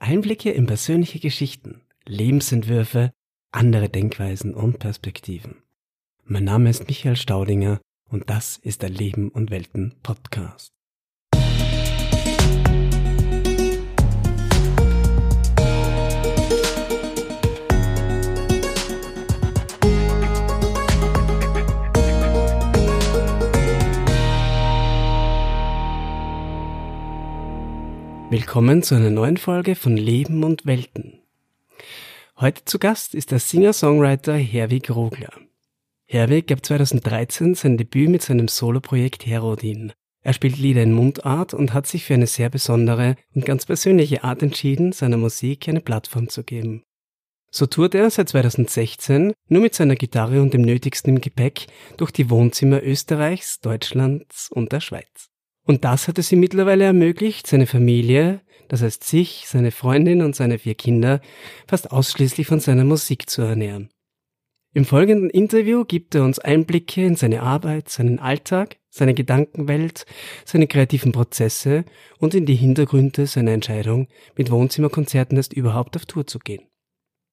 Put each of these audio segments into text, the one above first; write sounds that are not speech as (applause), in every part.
Einblicke in persönliche Geschichten, Lebensentwürfe, andere Denkweisen und Perspektiven. Mein Name ist Michael Staudinger und das ist der Leben und Welten Podcast. Willkommen zu einer neuen Folge von Leben und Welten. Heute zu Gast ist der Singer-Songwriter Herwig Rogler. Herwig gab 2013 sein Debüt mit seinem Soloprojekt Herodin. Er spielt Lieder in Mundart und hat sich für eine sehr besondere und ganz persönliche Art entschieden, seiner Musik eine Plattform zu geben. So tourt er seit 2016 nur mit seiner Gitarre und dem Nötigsten im Gepäck durch die Wohnzimmer Österreichs, Deutschlands und der Schweiz. Und das hat es ihm mittlerweile ermöglicht, seine Familie, das heißt sich, seine Freundin und seine vier Kinder, fast ausschließlich von seiner Musik zu ernähren. Im folgenden Interview gibt er uns Einblicke in seine Arbeit, seinen Alltag, seine Gedankenwelt, seine kreativen Prozesse und in die Hintergründe seiner Entscheidung, mit Wohnzimmerkonzerten erst überhaupt auf Tour zu gehen.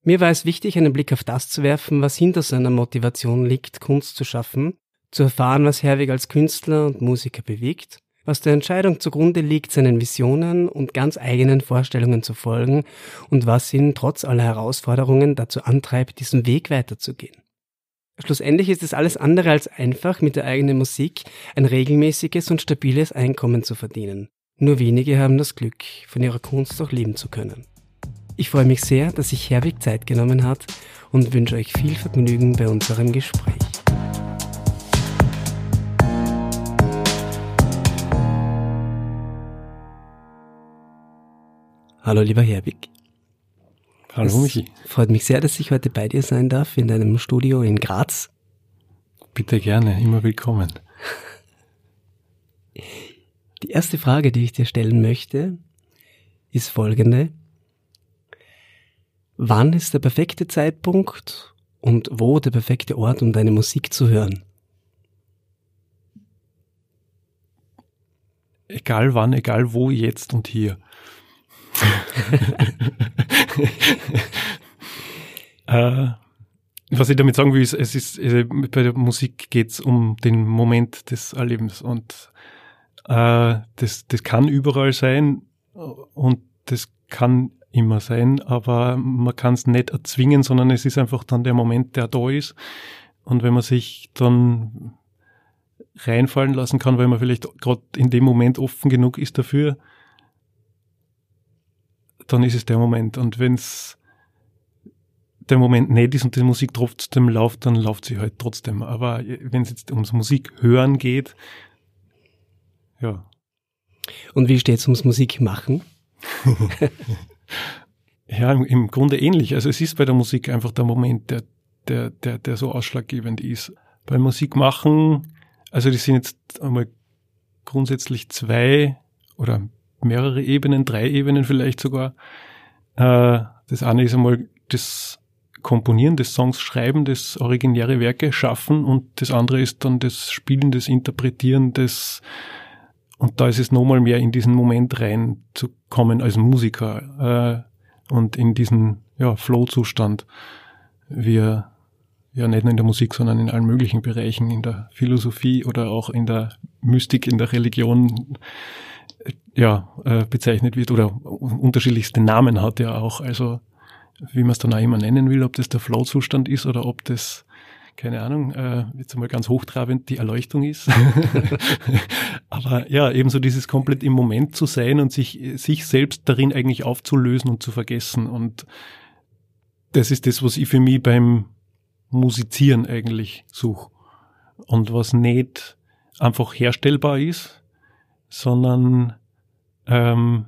Mir war es wichtig, einen Blick auf das zu werfen, was hinter seiner Motivation liegt, Kunst zu schaffen, zu erfahren, was Herwig als Künstler und Musiker bewegt was der Entscheidung zugrunde liegt, seinen Visionen und ganz eigenen Vorstellungen zu folgen und was ihn trotz aller Herausforderungen dazu antreibt, diesen Weg weiterzugehen. Schlussendlich ist es alles andere als einfach, mit der eigenen Musik ein regelmäßiges und stabiles Einkommen zu verdienen. Nur wenige haben das Glück, von ihrer Kunst auch leben zu können. Ich freue mich sehr, dass sich Herwig Zeit genommen hat und wünsche euch viel Vergnügen bei unserem Gespräch. Hallo lieber Herwig. Hallo Michi. Freut mich sehr, dass ich heute bei dir sein darf in deinem Studio in Graz. Bitte gerne, immer willkommen. Die erste Frage, die ich dir stellen möchte, ist folgende. Wann ist der perfekte Zeitpunkt und wo der perfekte Ort, um deine Musik zu hören? Egal wann, egal wo, jetzt und hier. (laughs) äh, was ich damit sagen will, ist, es ist, äh, bei der Musik geht es um den Moment des Erlebens und äh, das, das kann überall sein und das kann immer sein, aber man kann es nicht erzwingen, sondern es ist einfach dann der Moment, der da ist. Und wenn man sich dann reinfallen lassen kann, weil man vielleicht gerade in dem Moment offen genug ist dafür, dann ist es der Moment. Und wenn es der Moment nicht ist und die Musik trotzdem läuft, dann läuft sie halt trotzdem. Aber wenn es jetzt ums Musik hören geht, ja. Und wie steht es ums Musik machen? (laughs) ja, im, im, Grunde ähnlich. Also es ist bei der Musik einfach der Moment, der, der, der, der so ausschlaggebend ist. Bei Musik machen, also die sind jetzt einmal grundsätzlich zwei oder mehrere Ebenen, drei Ebenen vielleicht sogar. Äh, das eine ist einmal das Komponieren des Songs, Schreiben, das originäre Werke schaffen und das andere ist dann das Spielen, das Interpretieren, das und da ist es nochmal mehr in diesen Moment reinzukommen als Musiker äh, und in diesen ja, Flow-Zustand. Wir ja nicht nur in der Musik, sondern in allen möglichen Bereichen, in der Philosophie oder auch in der Mystik, in der Religion ja, äh, bezeichnet wird oder unterschiedlichste Namen hat ja auch. Also wie man es dann auch immer nennen will, ob das der Flow-Zustand ist oder ob das, keine Ahnung, äh, jetzt einmal ganz hochtrabend die Erleuchtung ist. (laughs) Aber ja, ebenso dieses komplett im Moment zu sein und sich, sich selbst darin eigentlich aufzulösen und zu vergessen. Und das ist das, was ich für mich beim Musizieren eigentlich suche. Und was nicht einfach herstellbar ist, sondern ähm,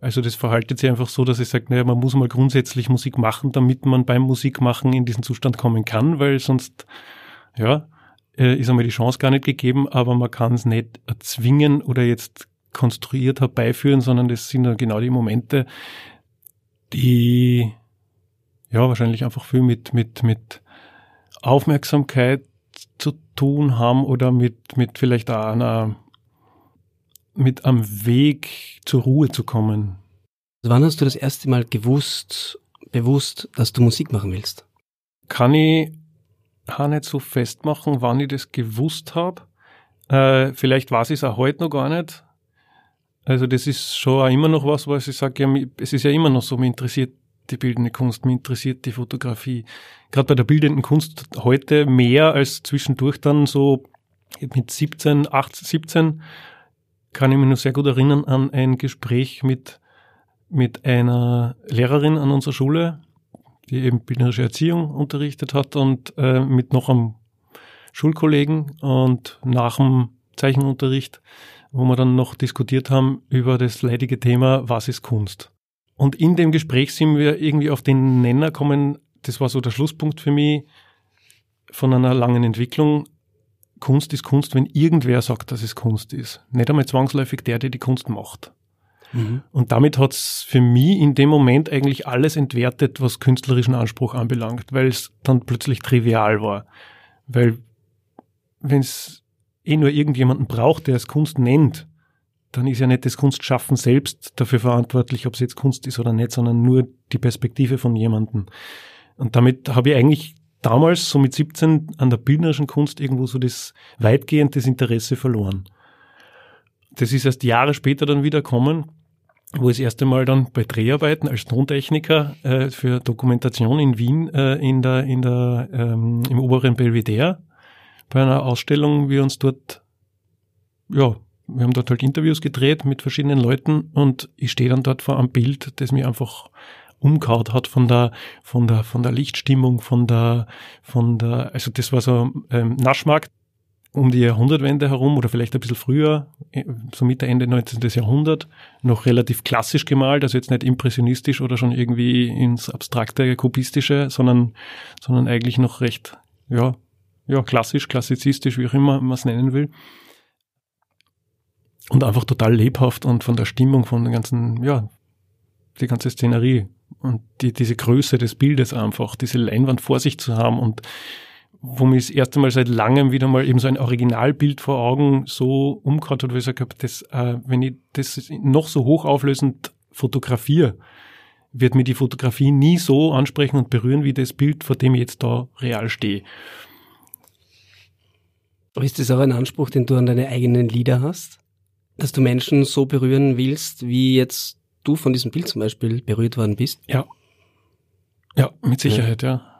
also das verhaltet sich einfach so, dass ich sage, naja, man muss mal grundsätzlich Musik machen, damit man beim Musikmachen in diesen Zustand kommen kann, weil sonst, ja, äh, ist einmal die Chance gar nicht gegeben, aber man kann es nicht erzwingen oder jetzt konstruiert herbeiführen, sondern das sind dann genau die Momente, die ja wahrscheinlich einfach viel mit, mit, mit Aufmerksamkeit zu tun haben oder mit, mit vielleicht auch einer mit am Weg zur Ruhe zu kommen. Wann hast du das erste Mal gewusst, bewusst, dass du Musik machen willst? Kann ich auch nicht so festmachen, wann ich das gewusst habe. Äh, vielleicht weiß ich es auch heute noch gar nicht. Also das ist schon auch immer noch was, was ich sage, ja, es ist ja immer noch so, mich interessiert die bildende Kunst, mich interessiert die Fotografie. Gerade bei der bildenden Kunst heute mehr als zwischendurch dann so mit 17, 18, 17 kann ich mich noch sehr gut erinnern an ein Gespräch mit, mit einer Lehrerin an unserer Schule, die eben bildnerische Erziehung unterrichtet hat und äh, mit noch einem Schulkollegen und nach dem Zeichenunterricht, wo wir dann noch diskutiert haben über das leidige Thema, was ist Kunst? Und in dem Gespräch sind wir irgendwie auf den Nenner kommen, das war so der Schlusspunkt für mich von einer langen Entwicklung. Kunst ist Kunst, wenn irgendwer sagt, dass es Kunst ist. Nicht einmal zwangsläufig der, der die Kunst macht. Mhm. Und damit hat's für mich in dem Moment eigentlich alles entwertet, was künstlerischen Anspruch anbelangt, weil es dann plötzlich trivial war. Weil wenn es eh nur irgendjemanden braucht, der es Kunst nennt, dann ist ja nicht das Kunstschaffen selbst dafür verantwortlich, ob es jetzt Kunst ist oder nicht, sondern nur die Perspektive von jemandem. Und damit habe ich eigentlich damals, so mit 17, an der bildnerischen Kunst irgendwo so das weitgehend das Interesse verloren. Das ist erst Jahre später dann wieder kommen, wo ich das erste Mal dann bei Dreharbeiten als Tontechniker äh, für Dokumentation in Wien äh, in der, in der, ähm, im oberen Belvedere bei einer Ausstellung wir uns dort ja, wir haben dort halt Interviews gedreht mit verschiedenen Leuten und ich stehe dann dort vor einem Bild, das mir einfach umgehaut hat von der, von der, von der Lichtstimmung, von der, von der, also das war so ähm, Naschmarkt um die Jahrhundertwende herum oder vielleicht ein bisschen früher, äh, so Mitte, Ende 19. Jahrhundert, noch relativ klassisch gemalt, also jetzt nicht impressionistisch oder schon irgendwie ins abstrakte, kubistische, sondern, sondern eigentlich noch recht, ja, ja, klassisch, klassizistisch, wie auch immer man es nennen will und einfach total lebhaft und von der Stimmung, von der ganzen, ja, die ganze Szenerie und die, diese Größe des Bildes einfach, diese Leinwand vor sich zu haben und wo mich das erste Mal seit langem wieder mal eben so ein Originalbild vor Augen so umgehauen hat, wo ich gesagt habe, das, äh, wenn ich das noch so hochauflösend fotografiere, wird mir die Fotografie nie so ansprechen und berühren wie das Bild, vor dem ich jetzt da real stehe. Ist das auch ein Anspruch, den du an deine eigenen Lieder hast? dass du Menschen so berühren willst, wie jetzt du von diesem Bild zum Beispiel berührt worden bist? Ja. Ja, mit Sicherheit, ja. ja.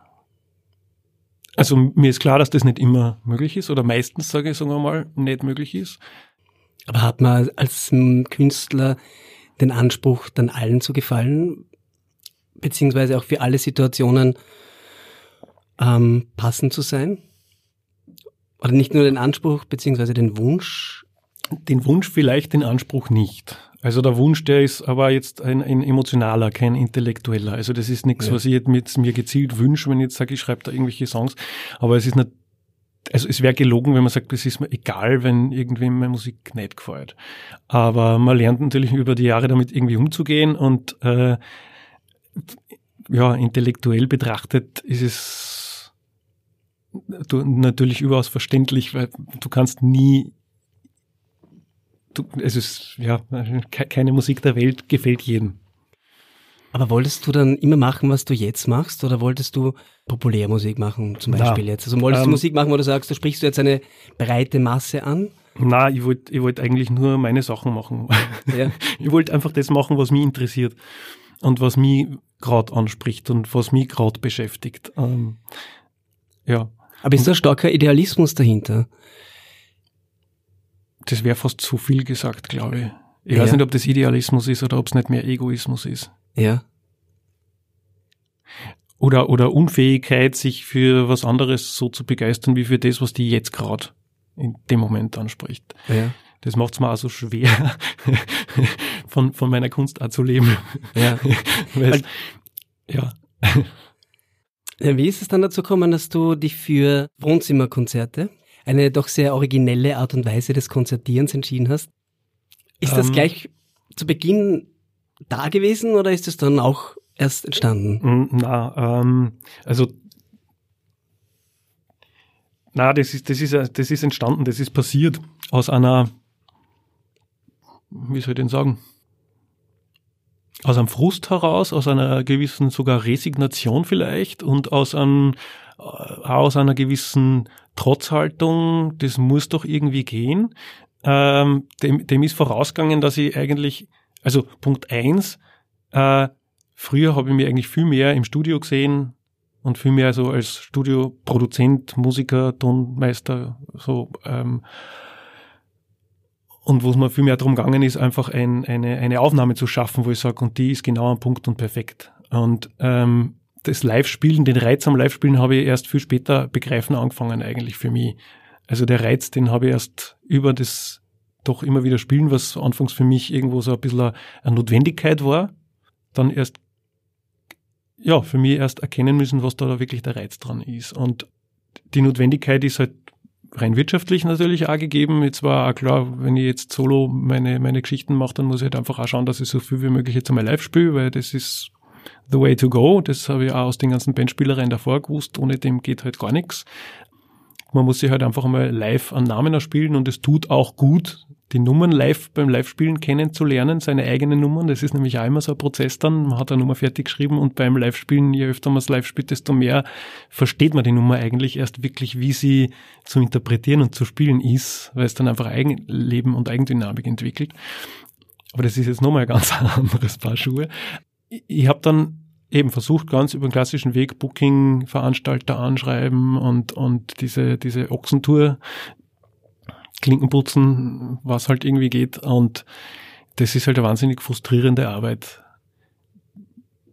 Also mir ist klar, dass das nicht immer möglich ist oder meistens, sage ich, sagen wir mal, nicht möglich ist. Aber hat man als Künstler den Anspruch, dann allen zu gefallen, beziehungsweise auch für alle Situationen ähm, passend zu sein? Oder nicht nur den Anspruch, beziehungsweise den Wunsch, den Wunsch vielleicht, den Anspruch nicht. Also der Wunsch, der ist aber jetzt ein, ein emotionaler, kein intellektueller. Also das ist nichts, ja. was ich jetzt mit mir gezielt wünsche, wenn ich jetzt sage, ich schreibe da irgendwelche Songs. Aber es ist nicht, also es wäre gelogen, wenn man sagt, es ist mir egal, wenn irgendwem meine Musik nicht gefällt. Aber man lernt natürlich über die Jahre damit irgendwie umzugehen und äh, ja, intellektuell betrachtet ist es du, natürlich überaus verständlich, weil du kannst nie es ist, ja, keine Musik der Welt gefällt jedem. Aber wolltest du dann immer machen, was du jetzt machst, oder wolltest du Populärmusik machen, zum Beispiel Na, jetzt? Also wolltest ähm, du Musik machen, wo du sagst, du sprichst du jetzt eine breite Masse an? Na, ich wollte ich wollt eigentlich nur meine Sachen machen. Ja. (laughs) ich wollte einfach das machen, was mich interessiert und was mich gerade anspricht und was mich gerade beschäftigt. Ähm, ja. Aber ist da starker Idealismus dahinter? Das wäre fast zu viel gesagt, glaube ich. Ich ja. weiß nicht, ob das Idealismus ist oder ob es nicht mehr Egoismus ist. Ja. Oder, oder Unfähigkeit, sich für was anderes so zu begeistern, wie für das, was die jetzt gerade in dem Moment anspricht. Ja. Das macht es mir auch so schwer, (laughs) von, von meiner Kunstart zu leben. Ja. (laughs) Weil, ja. ja. Wie ist es dann dazu gekommen, dass du dich für Wohnzimmerkonzerte eine doch sehr originelle Art und Weise des Konzertierens entschieden hast. Ist das ähm, gleich zu Beginn da gewesen oder ist es dann auch erst entstanden? Na, ähm, also na, das ist, das ist, das ist entstanden, das ist passiert aus einer, wie soll ich denn sagen, aus einem Frust heraus, aus einer gewissen sogar Resignation vielleicht und aus einem aus einer gewissen Trotzhaltung, das muss doch irgendwie gehen. Ähm, dem, dem ist vorausgegangen, dass ich eigentlich, also Punkt eins, äh, früher habe ich mich eigentlich viel mehr im Studio gesehen und viel mehr so als Studioproduzent, Musiker, Tonmeister, so ähm, und wo es mir viel mehr darum gegangen ist, einfach ein, eine, eine Aufnahme zu schaffen, wo ich sage, und die ist genau am Punkt und perfekt. Und ähm, das Live-Spielen, den Reiz am Live-Spielen habe ich erst viel später begreifen angefangen eigentlich für mich. Also der Reiz, den habe ich erst über das doch immer wieder Spielen, was anfangs für mich irgendwo so ein bisschen eine Notwendigkeit war, dann erst, ja, für mich erst erkennen müssen, was da wirklich der Reiz dran ist. Und die Notwendigkeit ist halt rein wirtschaftlich natürlich auch gegeben. Jetzt war auch klar, wenn ich jetzt solo meine, meine Geschichten mache, dann muss ich halt einfach auch schauen, dass ich so viel wie möglich jetzt einmal live spiele, weil das ist the way to go. Das habe ich auch aus den ganzen Bandspielereien davor gewusst. Ohne dem geht halt gar nichts. Man muss sich halt einfach einmal live an Namen erspielen und es tut auch gut, die Nummern live beim Live-Spielen kennenzulernen, seine eigenen Nummern. Das ist nämlich auch immer so ein Prozess dann. Man hat eine Nummer fertig geschrieben und beim Live-Spielen, je öfter man es live spielt, desto mehr versteht man die Nummer eigentlich erst wirklich, wie sie zu interpretieren und zu spielen ist, weil es dann einfach Eigenleben und Eigendynamik entwickelt. Aber das ist jetzt nochmal ein ganz (laughs) anderes Paar Schuhe. Ich habe dann eben versucht, ganz über den klassischen Weg Booking-Veranstalter anschreiben und, und diese, diese Ochsentour Klinkenputzen, was halt irgendwie geht. Und das ist halt eine wahnsinnig frustrierende Arbeit.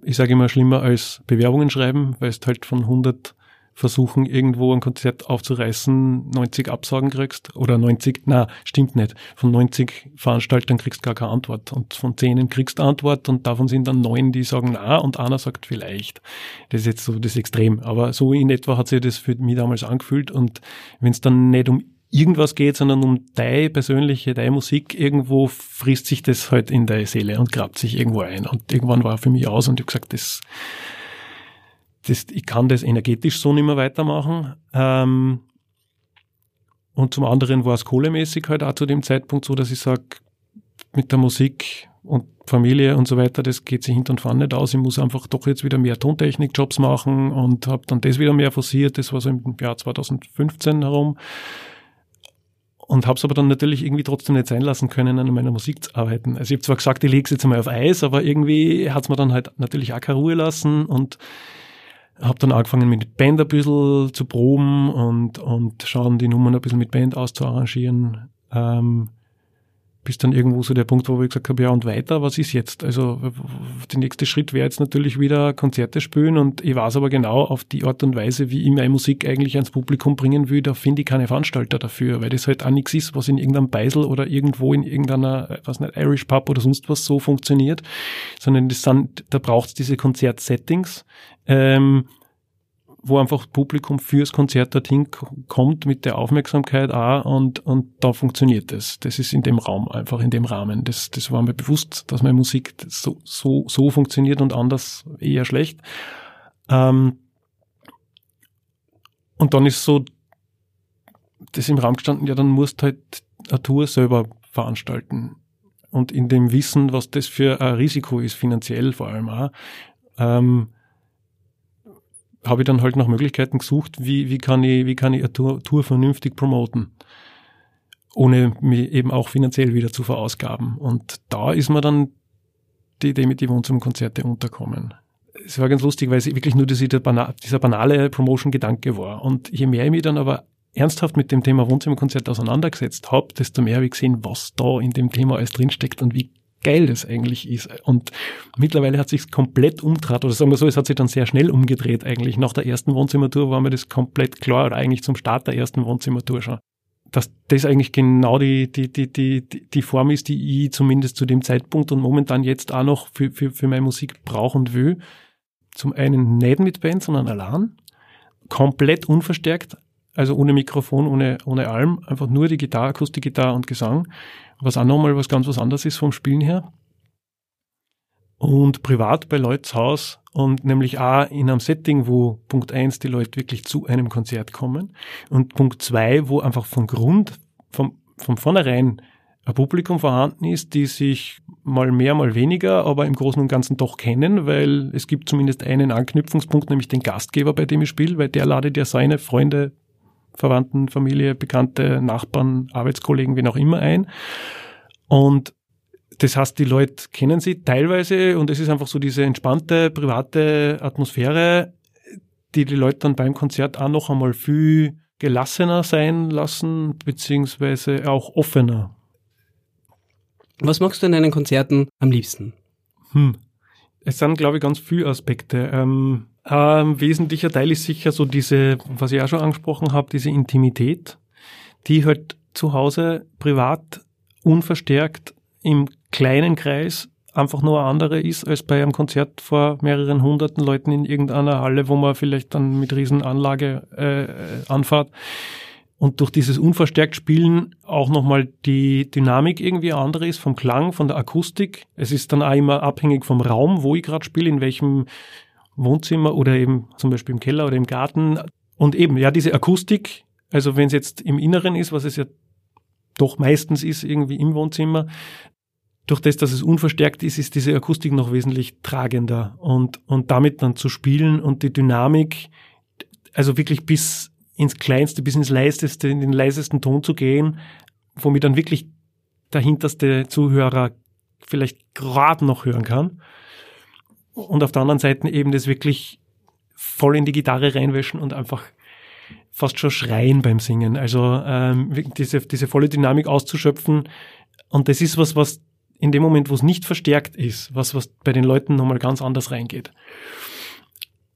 Ich sage immer schlimmer als Bewerbungen schreiben, weil es halt von 100 Versuchen, irgendwo ein Konzert aufzureißen, 90 Absagen kriegst oder 90, na, stimmt nicht. Von 90 Veranstaltern kriegst gar keine Antwort und von 10 kriegst Antwort und davon sind dann neun, die sagen na und einer sagt vielleicht. Das ist jetzt so das Extrem. Aber so in etwa hat sich das für mich damals angefühlt und wenn es dann nicht um irgendwas geht, sondern um deine persönliche, deine Musik, irgendwo frisst sich das halt in deine Seele und grabt sich irgendwo ein. Und irgendwann war für mich aus und ich habe gesagt, das, das, ich kann das energetisch so nicht mehr weitermachen. Ähm, und zum anderen war es kohlemäßig halt auch zu dem Zeitpunkt so, dass ich sage, mit der Musik und Familie und so weiter, das geht sich hinten und vorne nicht aus. Ich muss einfach doch jetzt wieder mehr Tontechnik-Jobs machen und habe dann das wieder mehr forciert. Das war so im Jahr 2015 herum und habe es aber dann natürlich irgendwie trotzdem nicht sein lassen können, an meiner Musik zu arbeiten. Also ich habe zwar gesagt, ich lege es jetzt einmal auf Eis, aber irgendwie hat es mir dann halt natürlich auch keine Ruhe lassen und habe dann angefangen mit Band ein bisschen zu proben und, und schauen, die Nummern ein bisschen mit Band auszuarrangieren. Ähm, bis dann irgendwo so der Punkt, wo ich gesagt habe, ja und weiter, was ist jetzt? Also der nächste Schritt wäre jetzt natürlich wieder Konzerte spielen und ich weiß aber genau auf die Art und Weise, wie ich meine Musik eigentlich ans Publikum bringen will, da finde ich keine Veranstalter dafür, weil das halt auch nichts ist, was in irgendeinem Beisel oder irgendwo in irgendeiner, was nicht, Irish Pub oder sonst was so funktioniert, sondern das sind, da braucht es diese Konzertsettings, ähm, wo einfach Publikum fürs Konzert dorthin kommt mit der Aufmerksamkeit auch und, und da funktioniert das. Das ist in dem Raum, einfach in dem Rahmen. Das, das war mir bewusst, dass meine Musik so, so, so funktioniert und anders eher schlecht. Ähm, und dann ist so das im Raum gestanden, ja, dann musst halt eine Tour selber veranstalten. Und in dem Wissen, was das für ein Risiko ist, finanziell vor allem auch, ähm, habe ich dann halt nach Möglichkeiten gesucht, wie, wie kann ich, wie kann ich eine Tour, Tour vernünftig promoten, ohne mich eben auch finanziell wieder zu verausgaben. Und da ist mir dann die Idee mit die Wohnzimmerkonzerte unterkommen. Es war ganz lustig, weil es wirklich nur dieser, dieser banale Promotion-Gedanke war. Und je mehr ich mich dann aber ernsthaft mit dem Thema Wohnzimmerkonzert auseinandergesetzt habe, desto mehr habe ich gesehen, was da in dem Thema alles drinsteckt und wie geil das eigentlich ist. Und mittlerweile hat sich komplett umgedreht, oder sagen wir so, es hat sich dann sehr schnell umgedreht eigentlich. Nach der ersten Wohnzimmertour war mir das komplett klar, oder eigentlich zum Start der ersten Wohnzimmertour schon. Dass das eigentlich genau die, die, die, die, die Form ist, die ich zumindest zu dem Zeitpunkt und momentan jetzt auch noch für, für, für meine Musik brauchen will. Zum einen nicht mit Band, sondern allein. Komplett unverstärkt, also ohne Mikrofon, ohne, ohne allem, einfach nur die Gitarre, Akustikgitarre und Gesang was auch nochmal was ganz was anderes ist vom Spielen her. Und privat bei Leuts Haus und nämlich auch in einem Setting, wo Punkt eins die Leute wirklich zu einem Konzert kommen und Punkt zwei, wo einfach von Grund, vom, von vornherein ein Publikum vorhanden ist, die sich mal mehr, mal weniger, aber im Großen und Ganzen doch kennen, weil es gibt zumindest einen Anknüpfungspunkt, nämlich den Gastgeber, bei dem ich spiele, weil der ladet ja seine Freunde, Verwandten, Familie, Bekannte, Nachbarn, Arbeitskollegen, wen auch immer ein. Und das heißt, die Leute kennen sie teilweise und es ist einfach so diese entspannte, private Atmosphäre, die die Leute dann beim Konzert auch noch einmal viel gelassener sein lassen, beziehungsweise auch offener. Was magst du in deinen Konzerten am liebsten? Hm. Es sind, glaube ich, ganz viele Aspekte. Ähm, ein wesentlicher Teil ist sicher so diese, was ich auch schon angesprochen habe, diese Intimität, die halt zu Hause privat unverstärkt im kleinen Kreis einfach nur eine andere ist als bei einem Konzert vor mehreren hunderten Leuten in irgendeiner Halle, wo man vielleicht dann mit Riesenanlage äh, anfahrt. Und durch dieses unverstärkt Spielen auch nochmal die Dynamik irgendwie andere ist, vom Klang, von der Akustik. Es ist dann auch immer abhängig vom Raum, wo ich gerade spiele, in welchem Wohnzimmer oder eben zum Beispiel im Keller oder im Garten. Und eben, ja, diese Akustik, also wenn es jetzt im Inneren ist, was es ja doch meistens ist, irgendwie im Wohnzimmer, durch das, dass es unverstärkt ist, ist diese Akustik noch wesentlich tragender und, und damit dann zu spielen und die Dynamik, also wirklich bis ins Kleinste, bis ins Leiseste, in den leisesten Ton zu gehen, womit dann wirklich der hinterste Zuhörer vielleicht gerade noch hören kann. Und auf der anderen Seite eben das wirklich voll in die Gitarre reinwäschen und einfach fast schon schreien beim Singen. Also ähm, diese, diese volle Dynamik auszuschöpfen. Und das ist was, was in dem Moment, wo es nicht verstärkt ist, was, was bei den Leuten nochmal ganz anders reingeht.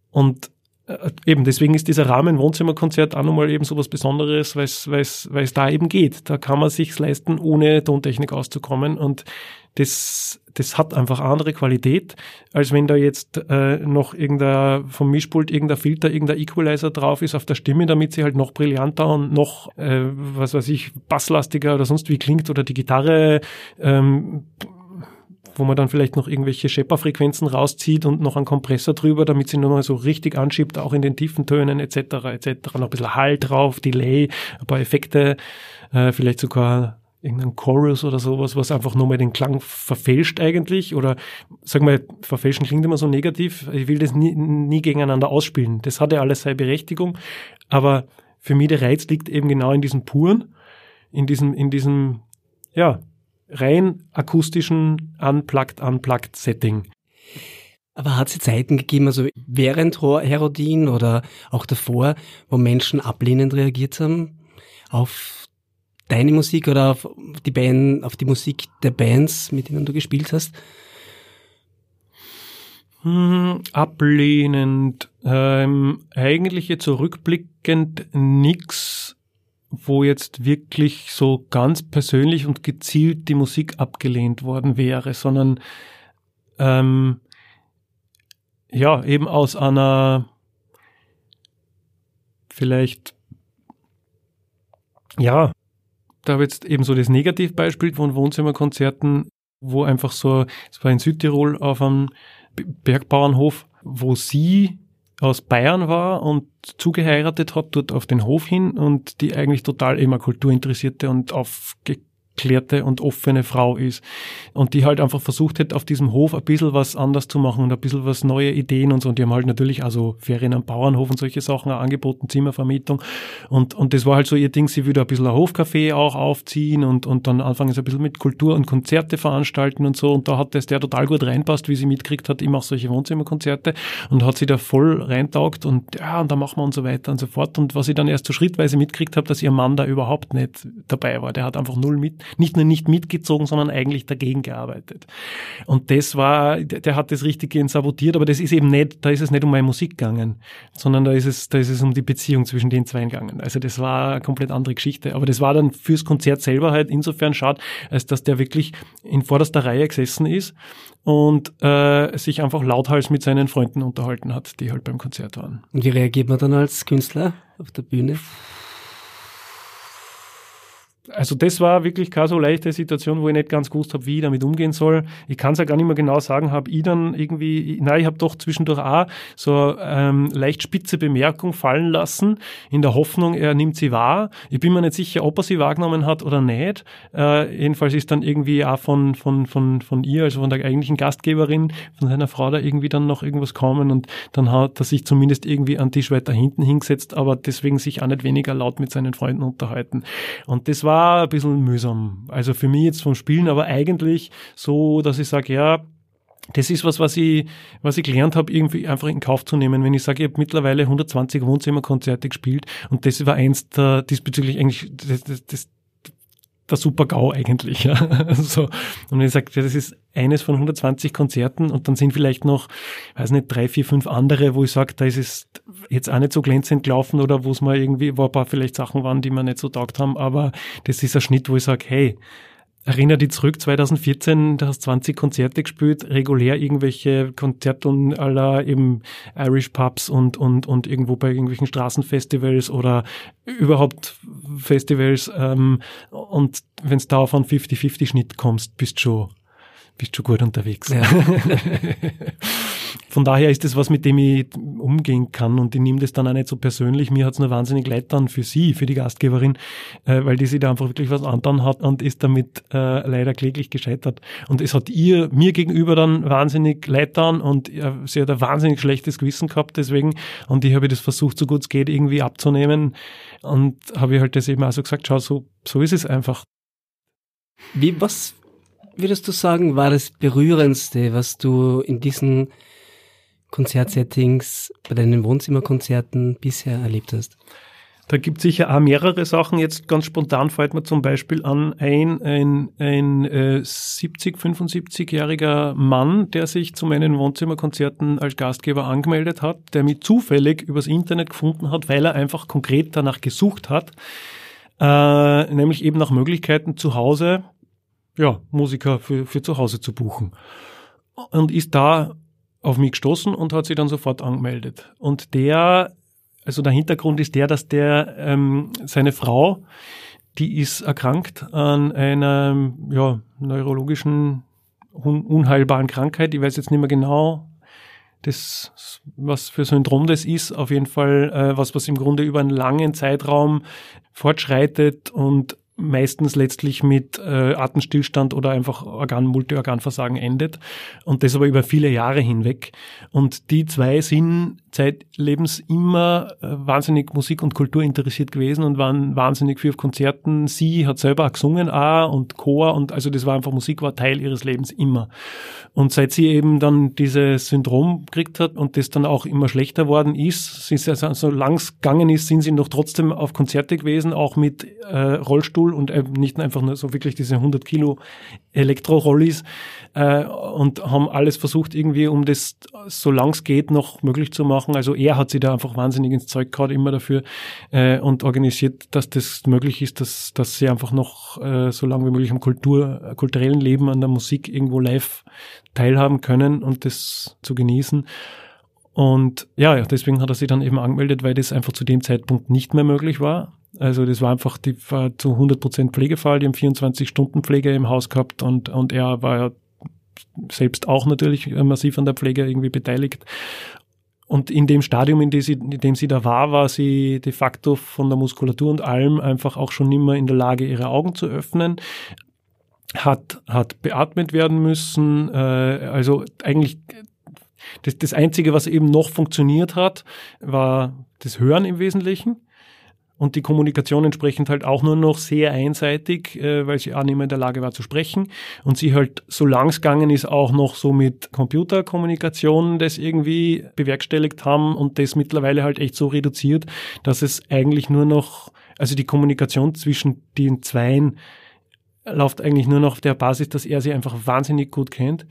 Und äh, eben, deswegen ist dieser Rahmen Wohnzimmerkonzert auch nochmal eben so was Besonderes, weil es, weil es, weil es da eben geht. Da kann man sich's leisten, ohne Tontechnik auszukommen und das, das hat einfach andere Qualität, als wenn da jetzt äh, noch irgendein vom Mischpult irgendein Filter, irgendein Equalizer drauf ist auf der Stimme, damit sie halt noch brillanter und noch, äh, was weiß ich, basslastiger oder sonst wie klingt oder die Gitarre ähm, wo man dann vielleicht noch irgendwelche Schepperfrequenzen rauszieht und noch einen Kompressor drüber, damit sie nur mal so richtig anschiebt, auch in den tiefen Tönen etc. etc. Noch ein bisschen Hall drauf, Delay, ein paar Effekte, äh, vielleicht sogar irgendein Chorus oder sowas, was einfach nur mal den Klang verfälscht eigentlich oder sag mal, verfälschen klingt immer so negativ. Ich will das nie, nie gegeneinander ausspielen. Das hat ja alles seine Berechtigung, aber für mich der Reiz liegt eben genau in diesem puren, in diesem, in diesem, ja, rein akustischen Unplugged, Unplugged Setting. Aber hat es Zeiten gegeben, also während Herodin oder auch davor, wo Menschen ablehnend reagiert haben auf deine Musik oder auf die Band, auf die Musik der Bands, mit denen du gespielt hast? Hm, ablehnend. Ähm, eigentlich jetzt zurückblickend nix wo jetzt wirklich so ganz persönlich und gezielt die Musik abgelehnt worden wäre, sondern ähm, ja, eben aus einer vielleicht, ja, da habe jetzt eben so das Negativbeispiel von Wohnzimmerkonzerten, wo einfach so, es war in Südtirol auf einem Bergbauernhof, wo sie aus Bayern war und zugeheiratet hat, dort auf den Hof hin und die eigentlich total immer kulturinteressierte und aufge aufgeklärte und offene Frau ist. Und die halt einfach versucht hat, auf diesem Hof ein bisschen was anders zu machen und ein bisschen was neue Ideen und so. Und die haben halt natürlich also Ferien am Bauernhof und solche Sachen auch angeboten, Zimmervermietung. Und, und das war halt so ihr Ding, sie würde ein bisschen ein Hofcafé auch aufziehen und, und dann anfangen sie ein bisschen mit Kultur und Konzerte veranstalten und so. Und da hat das der total gut reinpasst, wie sie mitkriegt hat, immer auch solche Wohnzimmerkonzerte und hat sie da voll reintaugt und ja, und da machen wir und so weiter und so fort. Und was ich dann erst so schrittweise mitkriegt habe, dass ihr Mann da überhaupt nicht dabei war. Der hat einfach null mit, nicht nur nicht mitgezogen, sondern eigentlich dagegen gearbeitet. Und das war, der hat das richtig sabotiert, aber das ist eben nicht, da ist es nicht um meine Musik gegangen, sondern da ist es, da ist es um die Beziehung zwischen den zwei gegangen. Also das war eine komplett andere Geschichte. Aber das war dann fürs Konzert selber halt insofern schade, als dass der wirklich in vorderster Reihe gesessen ist und äh, sich einfach lauthals mit seinen Freunden unterhalten hat, die halt beim Konzert waren. Und wie reagiert man dann als Künstler auf der Bühne? Also das war wirklich keine so leichte Situation, wo ich nicht ganz gewusst habe, wie ich damit umgehen soll. Ich kann es ja gar nicht mehr genau sagen, habe ich dann irgendwie, nein, ich habe doch zwischendurch auch so ähm, leicht spitze Bemerkung fallen lassen, in der Hoffnung, er nimmt sie wahr. Ich bin mir nicht sicher, ob er sie wahrgenommen hat oder nicht. Äh, jedenfalls ist dann irgendwie auch von, von, von, von ihr, also von der eigentlichen Gastgeberin, von seiner Frau da irgendwie dann noch irgendwas kommen und dann hat er sich zumindest irgendwie an Tisch weiter hinten hingesetzt, aber deswegen sich auch nicht weniger laut mit seinen Freunden unterhalten. Und das war ein bisschen mühsam. Also für mich jetzt vom Spielen, aber eigentlich so, dass ich sage, ja, das ist was, was ich, was ich gelernt habe, irgendwie einfach in Kauf zu nehmen. Wenn ich sage, ich habe mittlerweile 120 Wohnzimmerkonzerte gespielt und das war eins der diesbezüglich eigentlich das, das, das, der super GAU eigentlich. Ja. (laughs) so. Und wenn ich sage, das ist eines von 120 Konzerten und dann sind vielleicht noch, weiß nicht, drei, vier, fünf andere, wo ich sage, da ist es jetzt auch nicht so glänzend gelaufen oder wo es mal irgendwie, wo ein paar vielleicht Sachen waren, die mir nicht so taugt haben, aber das ist ein Schnitt, wo ich sage, hey, Erinnere dich zurück, 2014, da hast 20 Konzerte gespielt, regulär irgendwelche Konzerte und aller eben Irish Pubs und, und, und irgendwo bei irgendwelchen Straßenfestivals oder überhaupt Festivals. Ähm, und wenn es da auf einen 50-50-Schnitt kommst, bist schon bist schon gut unterwegs. Ja. (laughs) Von daher ist das was, mit dem ich umgehen kann und ich nehme das dann auch nicht so persönlich. Mir hat es nur wahnsinnig leid dann für sie, für die Gastgeberin, äh, weil die sich da einfach wirklich was antan hat und ist damit äh, leider kläglich gescheitert. Und es hat ihr mir gegenüber dann wahnsinnig leid dann und äh, sie hat ein wahnsinnig schlechtes Gewissen gehabt deswegen und ich habe das versucht, so gut es geht, irgendwie abzunehmen und habe ich halt das eben auch so gesagt, schau, so, so ist es einfach. Wie, was würdest du sagen, war das Berührendste, was du in diesen Konzertsettings, bei deinen Wohnzimmerkonzerten bisher erlebt hast? Da gibt sicher auch mehrere Sachen. Jetzt ganz spontan fällt mir zum Beispiel an ein, ein, ein äh, 70, 75-jähriger Mann, der sich zu meinen Wohnzimmerkonzerten als Gastgeber angemeldet hat, der mich zufällig übers Internet gefunden hat, weil er einfach konkret danach gesucht hat, äh, nämlich eben nach Möglichkeiten zu Hause ja, Musiker für, für zu Hause zu buchen. Und ist da auf mich gestoßen und hat sich dann sofort angemeldet. Und der, also der Hintergrund ist der, dass der ähm, seine Frau, die ist erkrankt an einer ja, neurologischen un unheilbaren Krankheit. Ich weiß jetzt nicht mehr genau, das, was für Syndrom das ist. Auf jeden Fall äh, was, was im Grunde über einen langen Zeitraum fortschreitet und meistens letztlich mit äh, Atemstillstand oder einfach Organ, Multiorganversagen endet und das aber über viele Jahre hinweg. Und die zwei sind zeitlebens immer äh, wahnsinnig Musik und Kultur interessiert gewesen und waren wahnsinnig viel auf Konzerten. Sie hat selber auch gesungen auch und Chor und also das war einfach Musik war Teil ihres Lebens immer. Und seit sie eben dann dieses Syndrom gekriegt hat und das dann auch immer schlechter worden ist, sie also, so langs gegangen ist, sind sie noch trotzdem auf Konzerte gewesen, auch mit äh, Rollstuhl Rollstuhl und äh, nicht einfach nur so wirklich diese 100 Kilo Elektro-Rollis äh, und haben alles versucht irgendwie, um das so lang es geht noch möglich zu machen. Also er hat sich da einfach wahnsinnig ins Zeug gehauen immer dafür äh, und organisiert, dass das möglich ist, dass, dass sie einfach noch äh, so lange wie möglich am Kultur, kulturellen Leben, an der Musik irgendwo live teilhaben können und das zu genießen. Und ja, deswegen hat er sich dann eben angemeldet, weil das einfach zu dem Zeitpunkt nicht mehr möglich war. Also das war einfach, die war zu 100 Prozent Pflegefall, die haben 24 Stunden Pflege im Haus gehabt und, und er war ja selbst auch natürlich massiv an der Pflege irgendwie beteiligt. Und in dem Stadium, in dem, sie, in dem sie da war, war sie de facto von der Muskulatur und allem einfach auch schon nimmer in der Lage, ihre Augen zu öffnen. Hat, hat beatmet werden müssen. Äh, also eigentlich das, das Einzige, was eben noch funktioniert hat, war das Hören im Wesentlichen und die Kommunikation entsprechend halt auch nur noch sehr einseitig, äh, weil sie auch nicht mehr in der Lage war zu sprechen. Und sie halt, solange es gegangen ist, auch noch so mit Computerkommunikation das irgendwie bewerkstelligt haben und das mittlerweile halt echt so reduziert, dass es eigentlich nur noch, also die Kommunikation zwischen den Zweien läuft eigentlich nur noch auf der Basis, dass er sie einfach wahnsinnig gut kennt.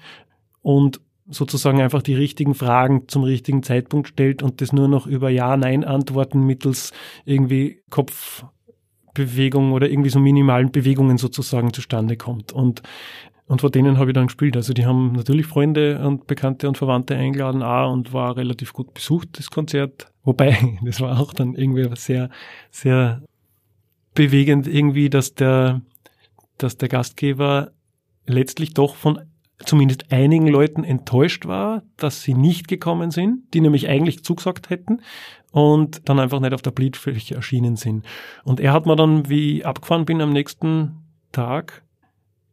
Und sozusagen einfach die richtigen Fragen zum richtigen Zeitpunkt stellt und das nur noch über Ja-Nein-Antworten mittels irgendwie Kopfbewegung oder irgendwie so minimalen Bewegungen sozusagen zustande kommt. Und, und vor denen habe ich dann gespielt. Also die haben natürlich Freunde und Bekannte und Verwandte eingeladen auch und war relativ gut besucht, das Konzert. Wobei, (laughs) das war auch dann irgendwie sehr, sehr bewegend irgendwie, dass der, dass der Gastgeber letztlich doch von zumindest einigen Leuten enttäuscht war, dass sie nicht gekommen sind, die nämlich eigentlich zugesagt hätten und dann einfach nicht auf der Bildfläche erschienen sind. Und er hat mir dann, wie ich abgefahren bin am nächsten Tag,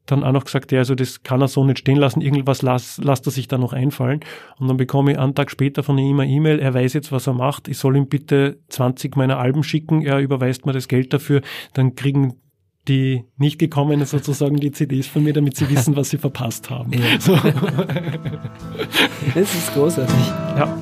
dann auch noch gesagt, ja, also das kann er so nicht stehen lassen, irgendwas las, lasst er sich da noch einfallen. Und dann bekomme ich einen Tag später von ihm eine E-Mail, er weiß jetzt, was er macht, ich soll ihm bitte 20 meiner Alben schicken, er überweist mir das Geld dafür, dann kriegen die nicht gekommenen sozusagen die CDs von mir, damit sie wissen, was sie verpasst haben. Ja. So. (laughs) Das ist großartig. Ja.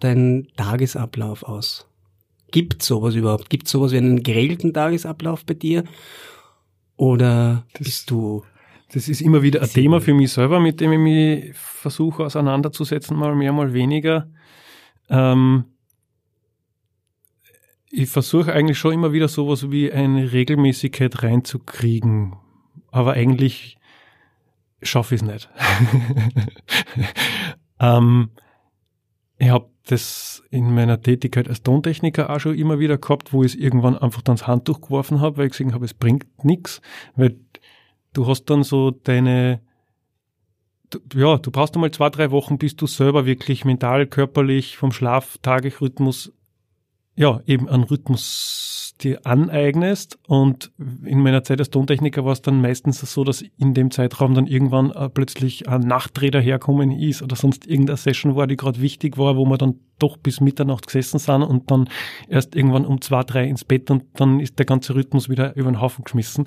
Dein Tagesablauf aus? Gibt sowas überhaupt? Gibt sowas wie einen geregelten Tagesablauf bei dir? Oder das, bist du? Das ist immer wieder ein Thema für mich selber, mit dem ich mich versuche auseinanderzusetzen, mal mehr, mal weniger. Ähm, ich versuche eigentlich schon immer wieder sowas wie eine Regelmäßigkeit reinzukriegen. Aber eigentlich schaffe ich es nicht. (laughs) ähm, ich habe das in meiner Tätigkeit als Tontechniker auch schon immer wieder gehabt, wo ich es irgendwann einfach dann ins Handtuch geworfen habe, weil ich gesehen habe, es bringt nichts, weil du hast dann so deine, ja, du brauchst einmal zwei, drei Wochen, bis du selber wirklich mental, körperlich vom Schlaf, Tagesrhythmus, ja, eben einen Rhythmus dir aneignest. Und in meiner Zeit als Tontechniker war es dann meistens so, dass in dem Zeitraum dann irgendwann äh, plötzlich ein Nachträder herkommen ist oder sonst irgendeine Session war, die gerade wichtig war, wo wir dann doch bis Mitternacht gesessen sind und dann erst irgendwann um zwei, drei ins Bett und dann ist der ganze Rhythmus wieder über den Haufen geschmissen.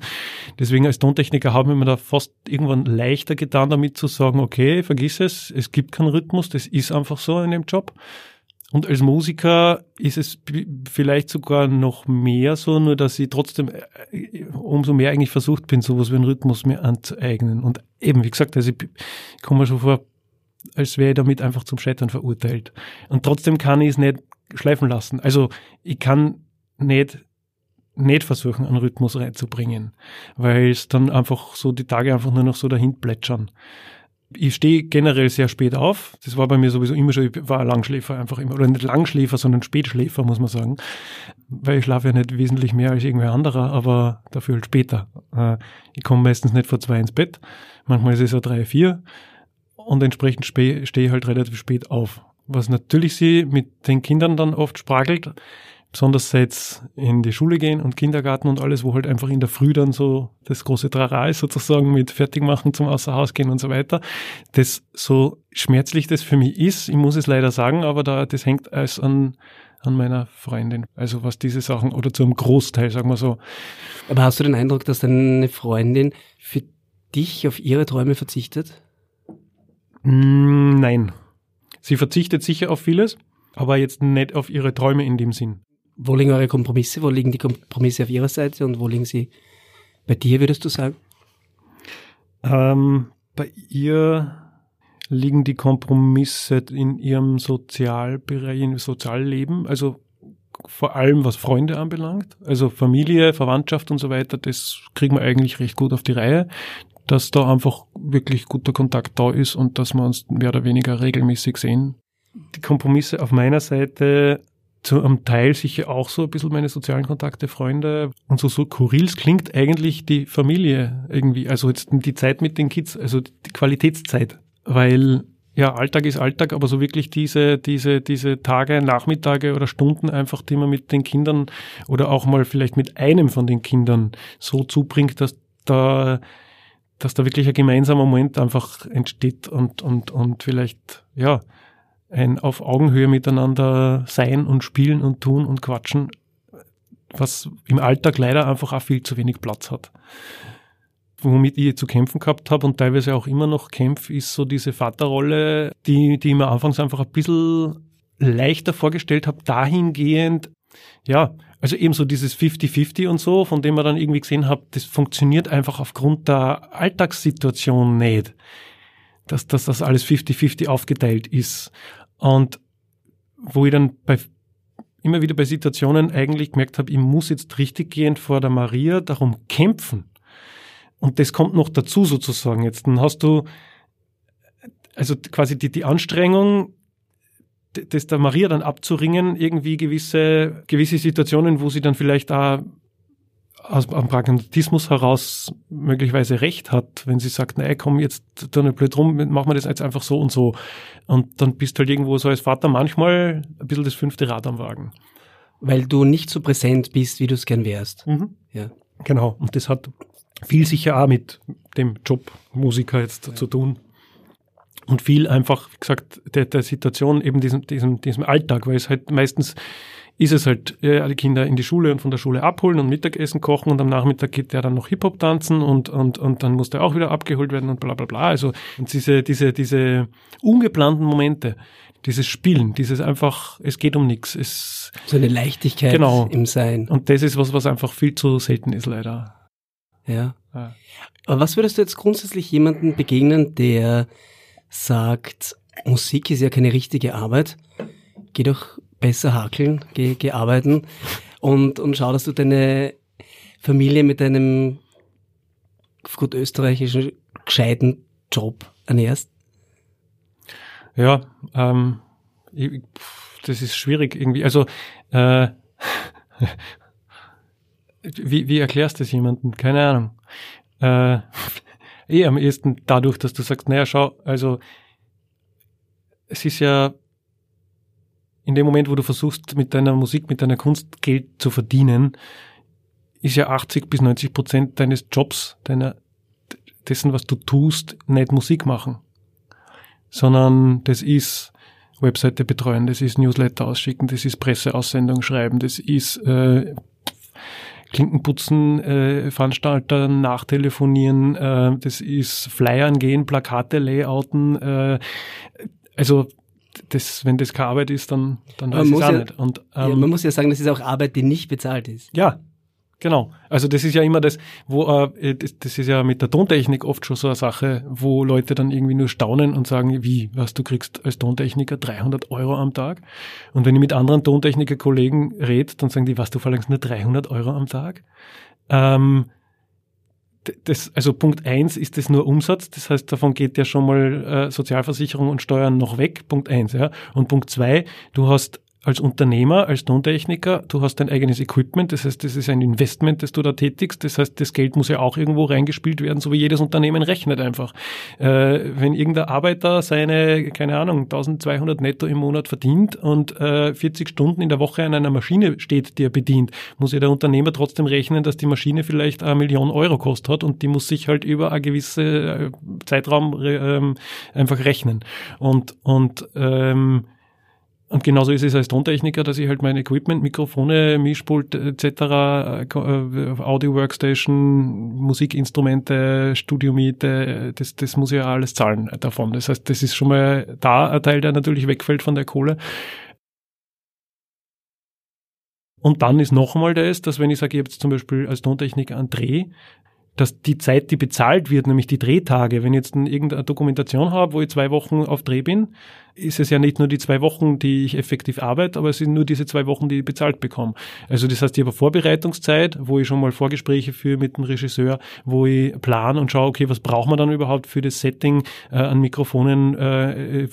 Deswegen als Tontechniker haben wir mir da fast irgendwann leichter getan, damit zu sagen, okay, vergiss es, es gibt keinen Rhythmus, das ist einfach so in dem Job. Und als Musiker ist es vielleicht sogar noch mehr so, nur dass ich trotzdem äh, umso mehr eigentlich versucht bin, sowas wie einen Rhythmus mir anzueignen. Und eben, wie gesagt, also ich komme schon vor, als wäre ich damit einfach zum Scheitern verurteilt. Und trotzdem kann ich es nicht schleifen lassen. Also ich kann nicht nicht versuchen, einen Rhythmus reinzubringen, weil es dann einfach so die Tage einfach nur noch so dahin plätschern ich stehe generell sehr spät auf. Das war bei mir sowieso immer schon, ich war Langschläfer einfach immer, oder nicht Langschläfer, sondern Spätschläfer, muss man sagen. Weil ich schlafe ja nicht wesentlich mehr als irgendwer anderer, aber dafür halt später. Äh, ich komme meistens nicht vor zwei ins Bett. Manchmal ist es ja drei, vier. Und entsprechend stehe ich halt relativ spät auf. Was natürlich sie mit den Kindern dann oft spragelt, besonders seit in die Schule gehen und Kindergarten und alles, wo halt einfach in der Früh dann so das große Trara ist sozusagen mit Fertigmachen zum Außerhaus gehen und so weiter. Das so schmerzlich das für mich ist, ich muss es leider sagen, aber da, das hängt als an, an meiner Freundin. Also was diese Sachen, oder zum Großteil, sagen wir so. Aber hast du den Eindruck, dass deine Freundin für dich auf ihre Träume verzichtet? Mm, nein. Sie verzichtet sicher auf vieles, aber jetzt nicht auf ihre Träume in dem Sinn wo liegen eure Kompromisse? Wo liegen die Kompromisse auf ihrer Seite und wo liegen sie bei dir, würdest du sagen? Ähm, bei ihr liegen die Kompromisse in ihrem Sozialbereich, im Sozialleben, also vor allem was Freunde anbelangt, also Familie, Verwandtschaft und so weiter, das kriegen wir eigentlich recht gut auf die Reihe, dass da einfach wirklich guter Kontakt da ist und dass wir uns mehr oder weniger regelmäßig sehen. Die Kompromisse auf meiner Seite zu einem Teil sicher auch so ein bisschen meine sozialen Kontakte, Freunde. Und so, so Kurils klingt eigentlich die Familie irgendwie, also jetzt die Zeit mit den Kids, also die Qualitätszeit, weil ja, Alltag ist Alltag, aber so wirklich diese, diese, diese Tage, Nachmittage oder Stunden einfach, die man mit den Kindern oder auch mal vielleicht mit einem von den Kindern so zubringt, dass da, dass da wirklich ein gemeinsamer Moment einfach entsteht und, und, und vielleicht, ja, ein auf Augenhöhe miteinander sein und spielen und tun und quatschen, was im Alltag leider einfach auch viel zu wenig Platz hat womit ich zu kämpfen gehabt habe und teilweise auch immer noch kämpfe, ist so diese Vaterrolle, die, die ich mir anfangs einfach ein bisschen leichter vorgestellt habe, dahingehend, ja, also eben so dieses 50-50 und so, von dem man dann irgendwie gesehen habe, das funktioniert einfach aufgrund der Alltagssituation nicht, dass, dass das alles 50-50 aufgeteilt ist. Und wo ich dann bei immer wieder bei Situationen eigentlich gemerkt habe, ich muss jetzt richtiggehend vor der Maria darum kämpfen, und das kommt noch dazu sozusagen jetzt. Dann hast du also quasi die, die Anstrengung, das der Maria dann abzuringen, irgendwie gewisse, gewisse Situationen, wo sie dann vielleicht auch aus am Pragmatismus heraus möglicherweise recht hat, wenn sie sagt, naja, komm jetzt da nicht blöd rum, machen wir das jetzt einfach so und so. Und dann bist du halt irgendwo so als Vater manchmal ein bisschen das fünfte Rad am Wagen. Weil du nicht so präsent bist, wie du es gern wärst. Mhm. Ja. Genau. Und das hat viel sicher auch mit dem Job Musiker jetzt ja. zu tun. Und viel einfach, wie gesagt, der, der Situation, eben diesem, diesem, diesem Alltag, weil es halt meistens ist es halt, ja, die Kinder in die Schule und von der Schule abholen und Mittagessen kochen und am Nachmittag geht der dann noch Hip-Hop tanzen und, und, und dann muss der auch wieder abgeholt werden und bla bla bla. Also und diese, diese, diese ungeplanten Momente, dieses Spielen, dieses einfach, es geht um nichts. Es, so eine Leichtigkeit genau. im Sein. Und das ist was, was einfach viel zu selten ist, leider. Ja. ja. Aber was würdest du jetzt grundsätzlich jemandem begegnen, der sagt, Musik ist ja keine richtige Arbeit, geh doch besser hakeln, geh, geh arbeiten und, und schau, dass du deine Familie mit einem gut österreichischen gescheiten Job ernährst? Ja, ähm, ich, das ist schwierig irgendwie. Also äh, (laughs) wie, wie erklärst du das jemandem? Keine Ahnung. Äh, (laughs) eh am ehesten dadurch, dass du sagst, naja, schau, also es ist ja in dem Moment, wo du versuchst, mit deiner Musik, mit deiner Kunst Geld zu verdienen, ist ja 80 bis 90 Prozent deines Jobs, deiner, dessen, was du tust, nicht Musik machen, sondern das ist Webseite betreuen, das ist Newsletter ausschicken, das ist Presseaussendung schreiben, das ist äh, Klinkenputzen, äh, Veranstalter nachtelefonieren, äh, das ist Flyern gehen, Plakate layouten, äh, also das, wenn das keine Arbeit ist, dann, dann weiß ich es auch ja, nicht. Und, ähm, ja, man muss ja sagen, das ist auch Arbeit, die nicht bezahlt ist. Ja, Genau. Also das ist ja immer das, wo äh, das, das ist ja mit der Tontechnik oft schon so eine Sache, wo Leute dann irgendwie nur staunen und sagen, wie, was du kriegst als Tontechniker 300 Euro am Tag. Und wenn ich mit anderen Tontechniker-Kollegen rede, dann sagen die, was du verlangst nur 300 Euro am Tag. Ähm, das, also Punkt eins ist das nur Umsatz, das heißt, davon geht ja schon mal äh, Sozialversicherung und Steuern noch weg, Punkt eins, ja. Und Punkt zwei, du hast als Unternehmer, als Tontechniker, du hast dein eigenes Equipment, das heißt, das ist ein Investment, das du da tätigst, das heißt, das Geld muss ja auch irgendwo reingespielt werden, so wie jedes Unternehmen rechnet einfach. Äh, wenn irgendein Arbeiter seine, keine Ahnung, 1200 netto im Monat verdient und äh, 40 Stunden in der Woche an einer Maschine steht, die er bedient, muss ja der Unternehmer trotzdem rechnen, dass die Maschine vielleicht eine Million Euro kostet hat und die muss sich halt über einen gewissen äh, Zeitraum ähm, einfach rechnen. Und, und ähm, und genauso ist es als Tontechniker, dass ich halt mein Equipment, Mikrofone, Mischpult etc., äh, Audio-Workstation, Musikinstrumente, Studiomiete, das, das muss ich ja alles zahlen davon. Das heißt, das ist schon mal da ein Teil, der natürlich wegfällt von der Kohle. Und dann ist noch einmal das, dass wenn ich sage, ich habe jetzt zum Beispiel als Tontechniker einen Dreh, dass die Zeit, die bezahlt wird, nämlich die Drehtage, wenn ich jetzt irgendeine Dokumentation habe, wo ich zwei Wochen auf Dreh bin, ist es ja nicht nur die zwei Wochen, die ich effektiv arbeite, aber es sind nur diese zwei Wochen, die ich bezahlt bekomme. Also das heißt, ich habe Vorbereitungszeit, wo ich schon mal Vorgespräche führe mit dem Regisseur, wo ich plan und schaue, okay, was braucht man dann überhaupt für das Setting äh, an Mikrofonen, äh,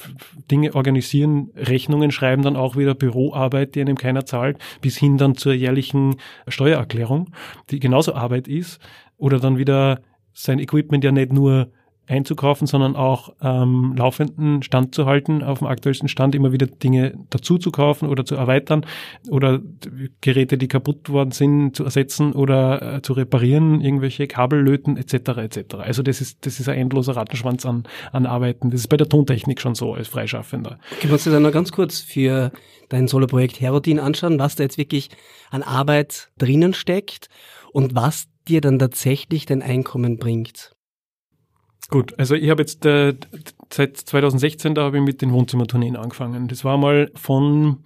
Dinge organisieren, Rechnungen schreiben, dann auch wieder Büroarbeit, die einem keiner zahlt, bis hin dann zur jährlichen Steuererklärung, die genauso Arbeit ist oder dann wieder sein Equipment ja nicht nur einzukaufen, sondern auch ähm, laufenden Stand zu halten, auf dem aktuellsten Stand immer wieder Dinge dazu zu kaufen oder zu erweitern oder Geräte, die kaputt worden sind, zu ersetzen oder äh, zu reparieren, irgendwelche Kabel löten etc. etc. Also das ist das ist ein endloser Rattenschwanz an, an Arbeiten. Das ist bei der Tontechnik schon so als Freischaffender. Kannst du dann noch ganz kurz für dein Soloprojekt Herodin anschauen, was da jetzt wirklich an Arbeit drinnen steckt und was dir dann tatsächlich dein Einkommen bringt? Gut, also ich habe jetzt äh, seit 2016, da habe ich mit den Wohnzimmertourneen angefangen. Das war mal von,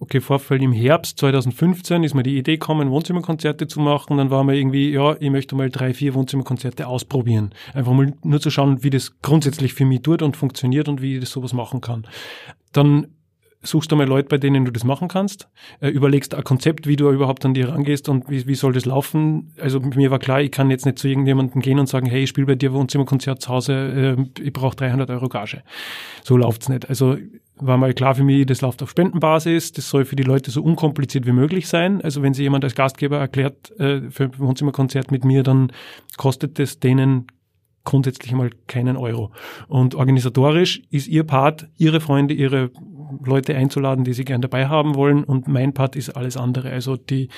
okay, Vorfall im Herbst 2015 ist mir die Idee gekommen, Wohnzimmerkonzerte zu machen. Dann war mir irgendwie, ja, ich möchte mal drei, vier Wohnzimmerkonzerte ausprobieren. Einfach mal nur zu schauen, wie das grundsätzlich für mich tut und funktioniert und wie ich das sowas machen kann. Dann suchst du mal Leute, bei denen du das machen kannst, äh, überlegst ein Konzept, wie du überhaupt an die rangehst und wie, wie soll das laufen. Also mir war klar, ich kann jetzt nicht zu irgendjemandem gehen und sagen, hey, ich spiele bei dir Wohnzimmerkonzert zu Hause, äh, ich brauche 300 Euro Gage. So läuft's nicht. Also war mal klar für mich, das läuft auf Spendenbasis, das soll für die Leute so unkompliziert wie möglich sein. Also wenn sich jemand als Gastgeber erklärt äh, für ein Wohnzimmerkonzert mit mir, dann kostet das denen grundsätzlich mal keinen Euro. Und organisatorisch ist ihr Part, ihre Freunde, ihre Leute einzuladen, die sie gern dabei haben wollen. Und mein Part ist alles andere. Also die,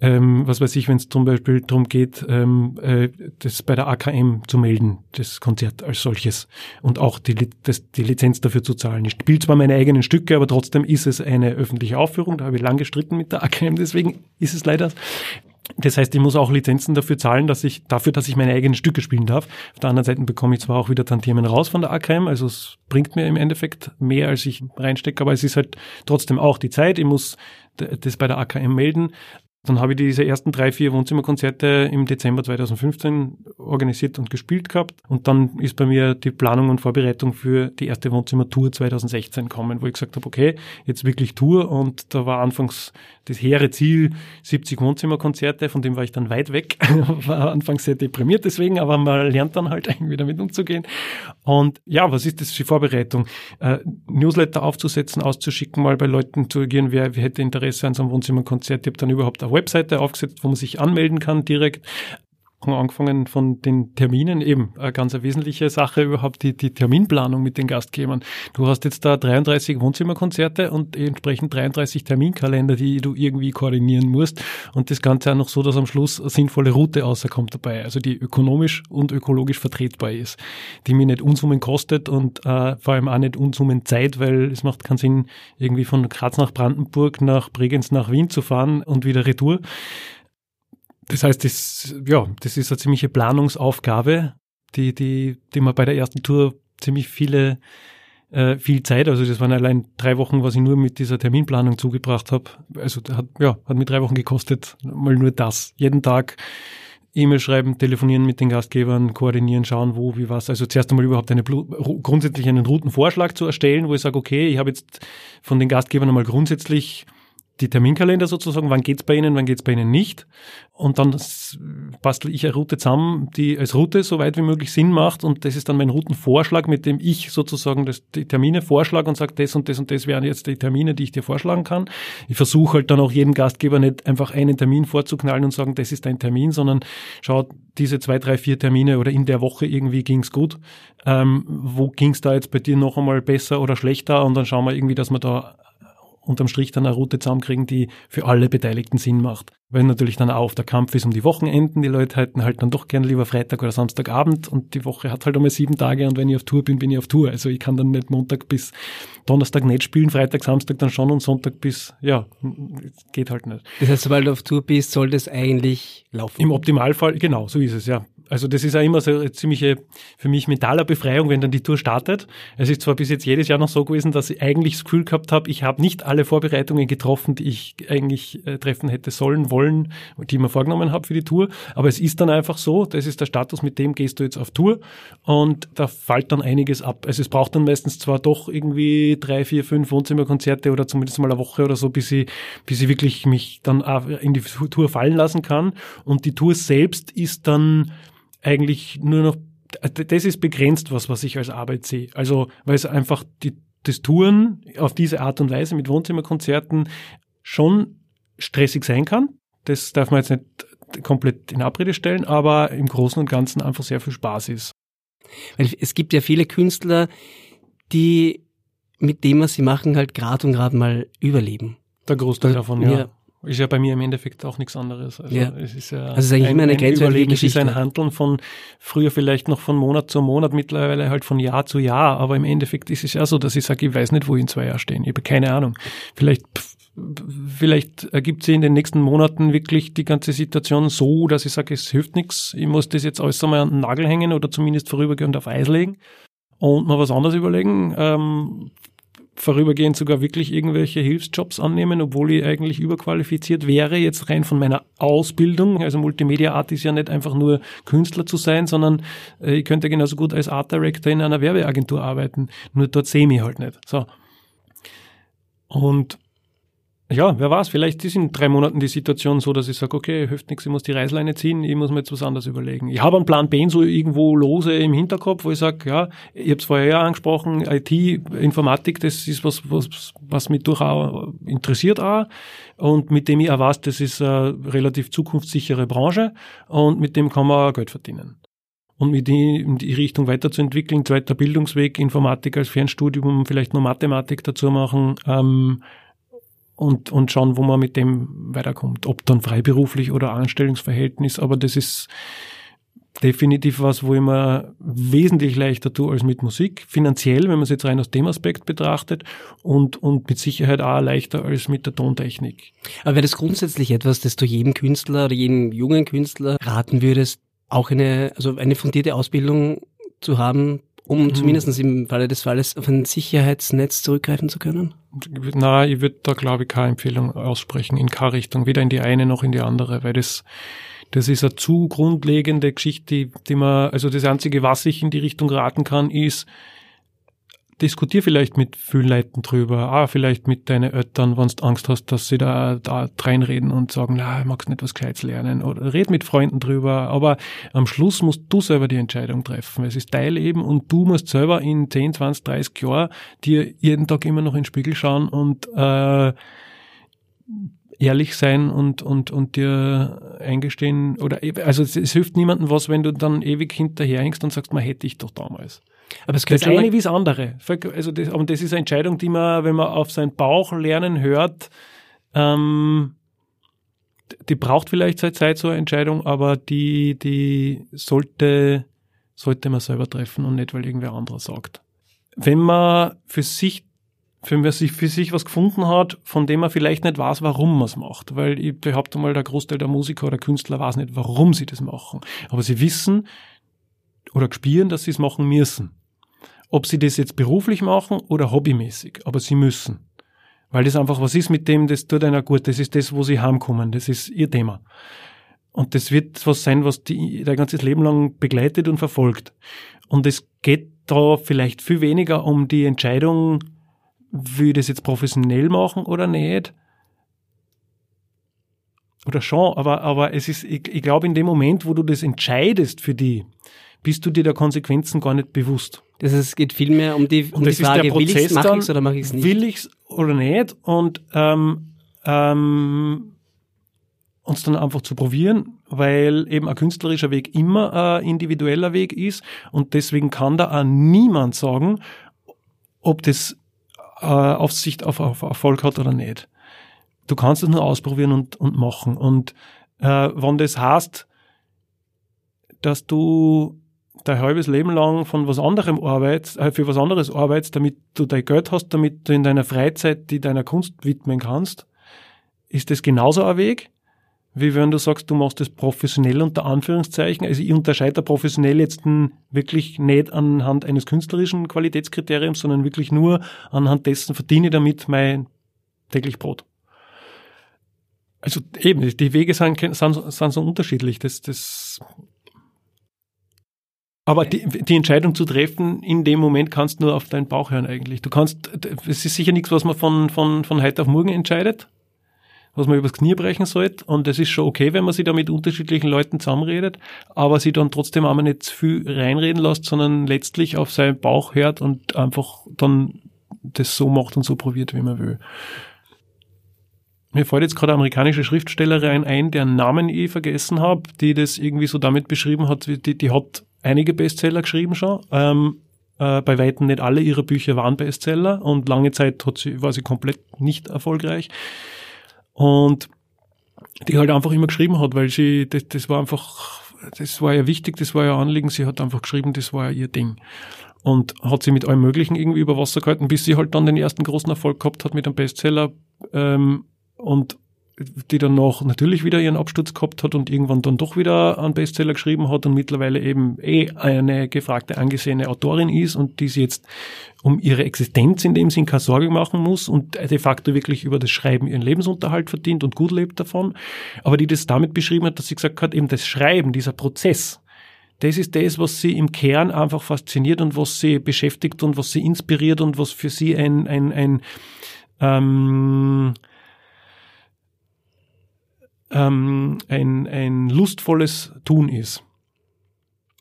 ähm, was weiß ich, wenn es zum Beispiel darum geht, ähm, äh, das bei der AKM zu melden, das Konzert als solches. Und auch die, das, die Lizenz dafür zu zahlen. Ich spiele zwar meine eigenen Stücke, aber trotzdem ist es eine öffentliche Aufführung. Da habe ich lang gestritten mit der AKM, deswegen ist es leider das heißt, ich muss auch Lizenzen dafür zahlen, dass ich, dafür, dass ich meine eigenen Stücke spielen darf. Auf der anderen Seite bekomme ich zwar auch wieder Tantiemen raus von der AKM, also es bringt mir im Endeffekt mehr, als ich reinstecke, aber es ist halt trotzdem auch die Zeit. Ich muss das bei der AKM melden. Dann habe ich diese ersten drei, vier Wohnzimmerkonzerte im Dezember 2015 organisiert und gespielt gehabt. Und dann ist bei mir die Planung und Vorbereitung für die erste Wohnzimmertour 2016 kommen, wo ich gesagt habe, okay, jetzt wirklich Tour. Und da war anfangs das hehre Ziel 70 Wohnzimmerkonzerte, von dem war ich dann weit weg. (laughs) war anfangs sehr deprimiert deswegen, aber man lernt dann halt irgendwie damit umzugehen. Und ja, was ist das für Vorbereitung? Äh, Newsletter aufzusetzen, auszuschicken, mal bei Leuten zu agieren, wer, wer hätte Interesse an so einem Wohnzimmerkonzert. Ich habe dann überhaupt eine Webseite aufgesetzt, wo man sich anmelden kann direkt angefangen von den Terminen eben eine ganz eine wesentliche Sache überhaupt die, die Terminplanung mit den Gastgebern. Du hast jetzt da 33 Wohnzimmerkonzerte und entsprechend 33 Terminkalender, die du irgendwie koordinieren musst und das Ganze auch noch so, dass am Schluss eine sinnvolle Route außerkommt dabei, also die ökonomisch und ökologisch vertretbar ist, die mir nicht Unsummen kostet und äh, vor allem auch nicht Unsummen Zeit, weil es macht keinen Sinn, irgendwie von Graz nach Brandenburg, nach Bregenz nach Wien zu fahren und wieder retour das heißt, das, ja, das ist eine ziemliche Planungsaufgabe, die, die, die man bei der ersten Tour ziemlich viele, äh, viel Zeit, also das waren allein drei Wochen, was ich nur mit dieser Terminplanung zugebracht habe. Also hat, ja, hat mir drei Wochen gekostet, mal nur das. Jeden Tag E-Mail schreiben, telefonieren mit den Gastgebern, koordinieren, schauen, wo, wie was. Also zuerst einmal überhaupt eine grundsätzlich einen Routenvorschlag zu erstellen, wo ich sage, okay, ich habe jetzt von den Gastgebern einmal grundsätzlich die Terminkalender sozusagen, wann geht's bei Ihnen, wann geht's bei Ihnen nicht. Und dann bastel ich eine Route zusammen, die als Route so weit wie möglich Sinn macht. Und das ist dann mein Routenvorschlag, mit dem ich sozusagen das, die Termine vorschlage und sage, das und das und das wären jetzt die Termine, die ich dir vorschlagen kann. Ich versuche halt dann auch jedem Gastgeber nicht einfach einen Termin vorzuknallen und sagen, das ist dein Termin, sondern schaut diese zwei, drei, vier Termine oder in der Woche irgendwie ging's gut. Ähm, wo ging's da jetzt bei dir noch einmal besser oder schlechter? Und dann schauen wir irgendwie, dass wir da unterm Strich dann eine Route zusammenkriegen, die für alle Beteiligten Sinn macht. Weil natürlich dann auch der Kampf ist um die Wochenenden. Die Leute halten halt dann doch gern lieber Freitag oder Samstagabend und die Woche hat halt einmal sieben Tage und wenn ich auf Tour bin, bin ich auf Tour. Also ich kann dann nicht Montag bis Donnerstag nicht spielen, Freitag, Samstag dann schon und Sonntag bis, ja, geht halt nicht. Das heißt, sobald du auf Tour bist, soll das eigentlich laufen? Im Optimalfall, genau, so ist es, ja. Also das ist ja immer so eine ziemliche für mich mentaler Befreiung, wenn dann die Tour startet. Es ist zwar bis jetzt jedes Jahr noch so gewesen, dass ich eigentlich das Gefühl gehabt habe, ich habe nicht alle Vorbereitungen getroffen, die ich eigentlich äh, treffen hätte sollen, wollen, die ich mir vorgenommen habe für die Tour. Aber es ist dann einfach so, das ist der Status, mit dem gehst du jetzt auf Tour und da fällt dann einiges ab. Also es braucht dann meistens zwar doch irgendwie drei, vier, fünf Wohnzimmerkonzerte oder zumindest mal eine Woche oder so, bis ich, bis ich wirklich mich dann in die Tour fallen lassen kann. Und die Tour selbst ist dann eigentlich nur noch, das ist begrenzt was, was ich als Arbeit sehe. Also, weil es einfach die, das Touren auf diese Art und Weise mit Wohnzimmerkonzerten schon stressig sein kann. Das darf man jetzt nicht komplett in Abrede stellen, aber im Großen und Ganzen einfach sehr viel Spaß ist. Weil es gibt ja viele Künstler, die mit dem, was sie machen, halt gerade und gerade mal überleben. Der Großteil davon, ja. ja. Ist ja bei mir im Endeffekt auch nichts anderes. Also ja. es ist ja also es ist eigentlich ein, immer eine grenzwertige Geschichte. Es ist ein Handeln von früher vielleicht noch von Monat zu Monat, mittlerweile halt von Jahr zu Jahr. Aber im Endeffekt ist es ja so, dass ich sage, ich weiß nicht, wo ich in zwei Jahren stehen. Ich habe keine Ahnung. Vielleicht vielleicht ergibt sich in den nächsten Monaten wirklich die ganze Situation so, dass ich sage, es hilft nichts. Ich muss das jetzt alles einmal an den Nagel hängen oder zumindest vorübergehend auf Eis legen und mal was anderes überlegen. Ähm, vorübergehend sogar wirklich irgendwelche Hilfsjobs annehmen, obwohl ich eigentlich überqualifiziert wäre, jetzt rein von meiner Ausbildung. Also Multimedia Art ist ja nicht einfach nur Künstler zu sein, sondern äh, ich könnte genauso gut als Art Director in einer Werbeagentur arbeiten. Nur dort sehe ich mich halt nicht. So. Und ja, wer weiß, vielleicht ist in drei Monaten die Situation so, dass ich sage, okay, hilft nichts, ich muss die Reißleine ziehen, ich muss mir jetzt was anderes überlegen. Ich habe einen Plan B so irgendwo lose im Hinterkopf, wo ich sage, ja, ich habe es vorher ja angesprochen, IT, Informatik, das ist was, was, was mich durchaus interessiert auch und mit dem ich auch weiß, das ist eine relativ zukunftssichere Branche und mit dem kann man Geld verdienen und mit in die Richtung weiterzuentwickeln, zweiter Bildungsweg, Informatik als Fernstudium, vielleicht noch Mathematik dazu machen, ähm, und, und schauen, wo man mit dem weiterkommt. Ob dann freiberuflich oder Anstellungsverhältnis, aber das ist definitiv was, wo ich mir wesentlich leichter tue als mit Musik. Finanziell, wenn man es jetzt rein aus dem Aspekt betrachtet und, und mit Sicherheit auch leichter als mit der Tontechnik. Aber wäre das grundsätzlich etwas, das du jedem Künstler oder jedem jungen Künstler raten würdest, auch eine, also eine fundierte Ausbildung zu haben, um mhm. zumindest im Falle des Falles auf ein Sicherheitsnetz zurückgreifen zu können? Na, ich würde da glaube ich keine Empfehlung aussprechen in keine Richtung, weder in die eine noch in die andere, weil das das ist eine zu grundlegende Geschichte, die, die man, also das einzige, was ich in die Richtung raten kann, ist, diskutier vielleicht mit vielen Leuten drüber, ah, vielleicht mit deinen Eltern, wenn du Angst hast, dass sie da, da reinreden und sagen, na, magst nicht was Gescheites lernen oder red mit Freunden drüber, aber am Schluss musst du selber die Entscheidung treffen. Es ist Teil eben und du musst selber in 10, 20, 30 Jahren dir jeden Tag immer noch in den Spiegel schauen und äh, ehrlich sein und, und, und dir eingestehen oder, also es, es hilft niemandem was, wenn du dann ewig hinterherhängst und sagst, man hätte ich doch damals. Aber es das eine wie das andere. Also das, und das ist eine Entscheidung, die man, wenn man auf seinen Bauch lernen hört, ähm, die braucht vielleicht seine Zeit, so eine Entscheidung, aber die, die sollte, sollte man selber treffen und nicht, weil irgendwer anderer sagt. Wenn man für sich, wenn man sich für sich was gefunden hat, von dem man vielleicht nicht weiß, warum man es macht, weil ich behaupte mal, der Großteil der Musiker oder Künstler weiß nicht, warum sie das machen. Aber sie wissen, oder spüren, dass sie es machen müssen. Ob sie das jetzt beruflich machen oder hobbymäßig, aber sie müssen. Weil das einfach was ist mit dem, das tut einer gut, das ist das, wo sie heimkommen, das ist ihr Thema. Und das wird was sein, was die dein ganzes Leben lang begleitet und verfolgt. Und es geht da vielleicht viel weniger um die Entscheidung, will ich das jetzt professionell machen oder nicht. Oder schon, aber, aber es ist, ich, ich glaube, in dem Moment, wo du das entscheidest für die, bist du dir der Konsequenzen gar nicht bewusst. Das heißt, es geht vielmehr um die, um die Frage, will ich es, mache ich oder mache ich es nicht? Will ich es oder nicht? Und ähm, ähm, uns dann einfach zu probieren, weil eben ein künstlerischer Weg immer ein individueller Weg ist und deswegen kann da auch niemand sagen, ob das äh, Aufsicht auf, auf Erfolg hat oder nicht. Du kannst es nur ausprobieren und, und machen. Und äh, wenn das heißt, dass du dein halbes Leben lang von was anderem arbeitest, äh, für was anderes arbeitest, damit du dein Geld hast, damit du in deiner Freizeit die deiner Kunst widmen kannst, ist das genauso ein Weg, wie wenn du sagst, du machst das professionell unter Anführungszeichen. Also ich unterscheide professionell jetzt wirklich nicht anhand eines künstlerischen Qualitätskriteriums, sondern wirklich nur anhand dessen verdiene ich damit mein täglich Brot. Also eben, die Wege sind, sind, sind so unterschiedlich. Das, das aber die, die Entscheidung zu treffen, in dem Moment kannst du nur auf deinen Bauch hören eigentlich. Du kannst, es ist sicher nichts, was man von, von, von heute auf morgen entscheidet, was man übers Knie brechen sollte. Und es ist schon okay, wenn man sich da mit unterschiedlichen Leuten zusammenredet, aber sie dann trotzdem einmal nicht zu viel reinreden lässt, sondern letztlich auf seinen Bauch hört und einfach dann das so macht und so probiert, wie man will. Mir fällt jetzt gerade eine amerikanische Schriftstellerin ein, deren Namen ich vergessen habe, die das irgendwie so damit beschrieben hat, die, die hat einige Bestseller geschrieben schon. Ähm, äh, bei weitem nicht alle ihrer Bücher waren Bestseller und lange Zeit hat sie, war sie komplett nicht erfolgreich. Und die halt einfach immer geschrieben hat, weil sie, das, das war einfach, das war ja wichtig, das war ja Anliegen, sie hat einfach geschrieben, das war ja ihr Ding. Und hat sie mit allem Möglichen irgendwie über Wasser gehalten, bis sie halt dann den ersten großen Erfolg gehabt hat mit einem Bestseller ähm, und die dann noch natürlich wieder ihren Absturz gehabt hat und irgendwann dann doch wieder einen Bestseller geschrieben hat und mittlerweile eben eh eine gefragte, angesehene Autorin ist und die sie jetzt um ihre Existenz in dem Sinn keine Sorge machen muss und de facto wirklich über das Schreiben ihren Lebensunterhalt verdient und gut lebt davon. Aber die das damit beschrieben hat, dass sie gesagt hat, eben das Schreiben, dieser Prozess, das ist das, was sie im Kern einfach fasziniert und was sie beschäftigt und was sie inspiriert und was für sie ein, ein, ein ähm, ähm, ein, ein lustvolles Tun ist.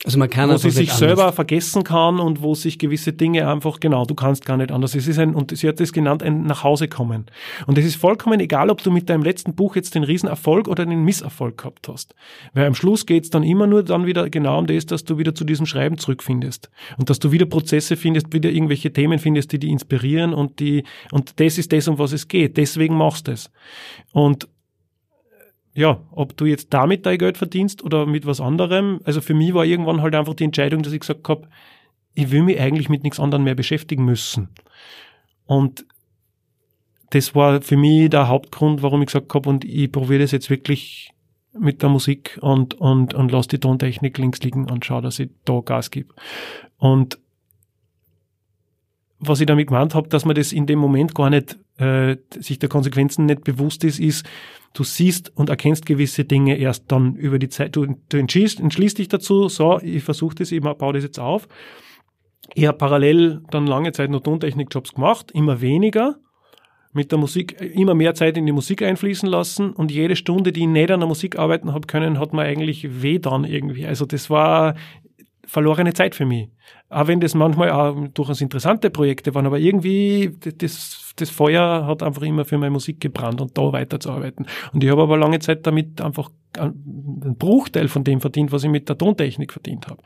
Also man kann wo sie sich selber vergessen kann und wo sich gewisse Dinge einfach, genau, du kannst gar nicht anders. Es ist ein, und sie hat es genannt, ein Nachhause kommen. Und es ist vollkommen egal, ob du mit deinem letzten Buch jetzt den Riesenerfolg oder den Misserfolg gehabt hast. Weil am Schluss geht's dann immer nur dann wieder genau um das, dass du wieder zu diesem Schreiben zurückfindest. Und dass du wieder Prozesse findest, wieder irgendwelche Themen findest, die dich inspirieren und die, und das ist das, um was es geht. Deswegen machst du es. Und ja, ob du jetzt damit dein Geld verdienst oder mit was anderem. Also für mich war irgendwann halt einfach die Entscheidung, dass ich gesagt habe, ich will mich eigentlich mit nichts anderem mehr beschäftigen müssen. Und das war für mich der Hauptgrund, warum ich gesagt habe, und ich probiere das jetzt wirklich mit der Musik und, und, und lass die Tontechnik links liegen und schau, dass ich da Gas gebe. Und was ich damit gemeint habe, dass man das in dem Moment gar nicht, äh, sich der Konsequenzen nicht bewusst ist, ist, du siehst und erkennst gewisse Dinge erst dann über die Zeit. Du, du entschließt, entschließt dich dazu, so, ich versuche das, ich baue das jetzt auf. Ich habe parallel dann lange Zeit noch Tontechnik-Jobs gemacht, immer weniger, mit der Musik, immer mehr Zeit in die Musik einfließen lassen und jede Stunde, die ich nicht an der Musik arbeiten habe können, hat mir eigentlich weh dann irgendwie. Also das war verlorene Zeit für mich. Auch wenn das manchmal auch durchaus interessante Projekte waren, aber irgendwie das, das Feuer hat einfach immer für meine Musik gebrannt und da weiterzuarbeiten. Und ich habe aber lange Zeit damit einfach einen Bruchteil von dem verdient, was ich mit der Tontechnik verdient habe.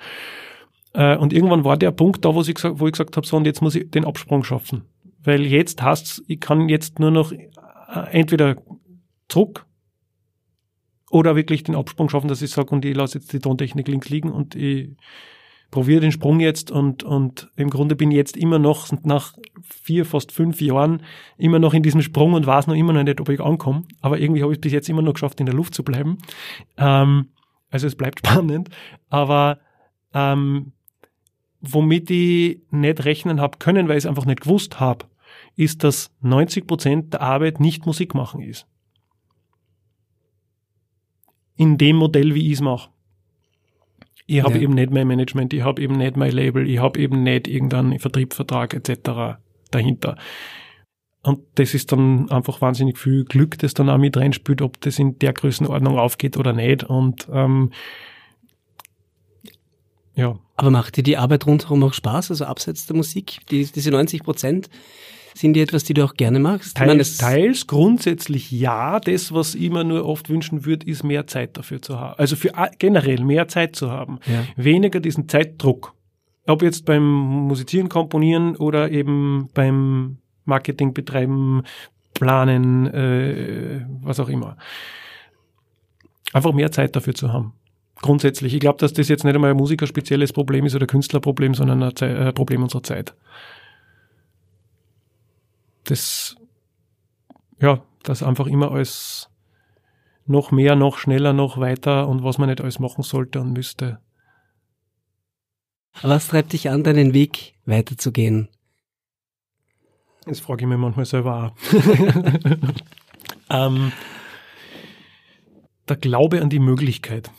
Äh, und irgendwann war der Punkt da, wo ich, gesagt, wo ich gesagt habe, so und jetzt muss ich den Absprung schaffen. Weil jetzt heißt ich kann jetzt nur noch äh, entweder zurück oder wirklich den Absprung schaffen, dass ich sage, und ich lasse jetzt die Tontechnik links liegen und ich probiere den Sprung jetzt und, und im Grunde bin ich jetzt immer noch nach vier, fast fünf Jahren immer noch in diesem Sprung und weiß noch immer noch nicht, ob ich ankomme. Aber irgendwie habe ich es bis jetzt immer noch geschafft, in der Luft zu bleiben. Ähm, also es bleibt (laughs) spannend. Aber ähm, womit ich nicht rechnen habe können, weil ich es einfach nicht gewusst habe, ist, dass 90 Prozent der Arbeit nicht Musik machen ist in dem Modell, wie ich es mache. Ich habe ja. eben nicht mein Management, ich habe eben nicht mein Label, ich habe eben nicht irgendeinen Vertriebsvertrag etc. dahinter. Und das ist dann einfach wahnsinnig viel Glück, das dann auch mit reinspielt, ob das in der Größenordnung aufgeht oder nicht. Und ähm, ja. Aber macht dir die Arbeit rundherum auch Spaß? Also abseits der Musik, die, diese 90 Prozent, sind die etwas, die du auch gerne magst? Teils, meine, teils grundsätzlich ja. Das, was ich mir nur oft wünschen würde, ist mehr Zeit dafür zu haben. Also für generell mehr Zeit zu haben. Ja. Weniger diesen Zeitdruck. Ob jetzt beim Musizieren, Komponieren oder eben beim Marketing betreiben, planen, äh, was auch immer. Einfach mehr Zeit dafür zu haben grundsätzlich. Ich glaube, dass das jetzt nicht einmal ein musikerspezielles Problem ist oder Künstlerproblem, sondern ein Ze äh, Problem unserer Zeit das, ja, das einfach immer als noch mehr, noch schneller, noch weiter und was man nicht alles machen sollte und müsste. Was treibt dich an, deinen Weg weiterzugehen? Das frage ich mir manchmal selber auch. (laughs) (laughs) ähm, der Glaube an die Möglichkeit.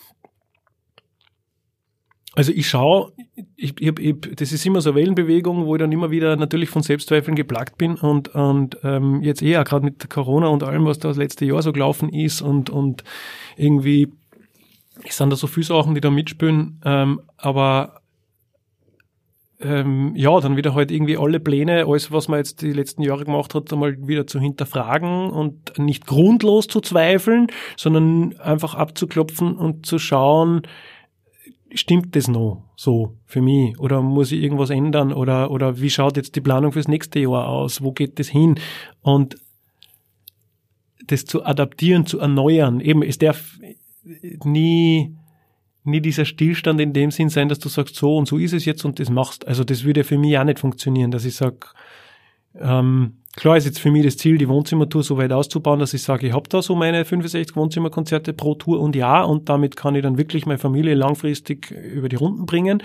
Also ich schaue, ich, ich, ich, das ist immer so eine Wellenbewegung, wo ich dann immer wieder natürlich von Selbstzweifeln geplagt bin und, und ähm, jetzt eher gerade mit Corona und allem, was da das letzte Jahr so gelaufen ist und, und irgendwie es sind da so viele Sachen, die da mitspielen, ähm, aber ähm, ja, dann wieder halt irgendwie alle Pläne, alles, was man jetzt die letzten Jahre gemacht hat, einmal wieder zu hinterfragen und nicht grundlos zu zweifeln, sondern einfach abzuklopfen und zu schauen, stimmt das noch so für mich? Oder muss ich irgendwas ändern? Oder, oder wie schaut jetzt die Planung fürs nächste Jahr aus? Wo geht das hin? Und das zu adaptieren, zu erneuern, eben, es darf nie, nie dieser Stillstand in dem Sinn sein, dass du sagst, so und so ist es jetzt und das machst. Also das würde für mich auch nicht funktionieren, dass ich sag, ähm, klar ist jetzt für mich das Ziel, die Wohnzimmertour so weit auszubauen, dass ich sage, ich habe da so meine 65 Wohnzimmerkonzerte pro Tour und ja, und damit kann ich dann wirklich meine Familie langfristig über die Runden bringen.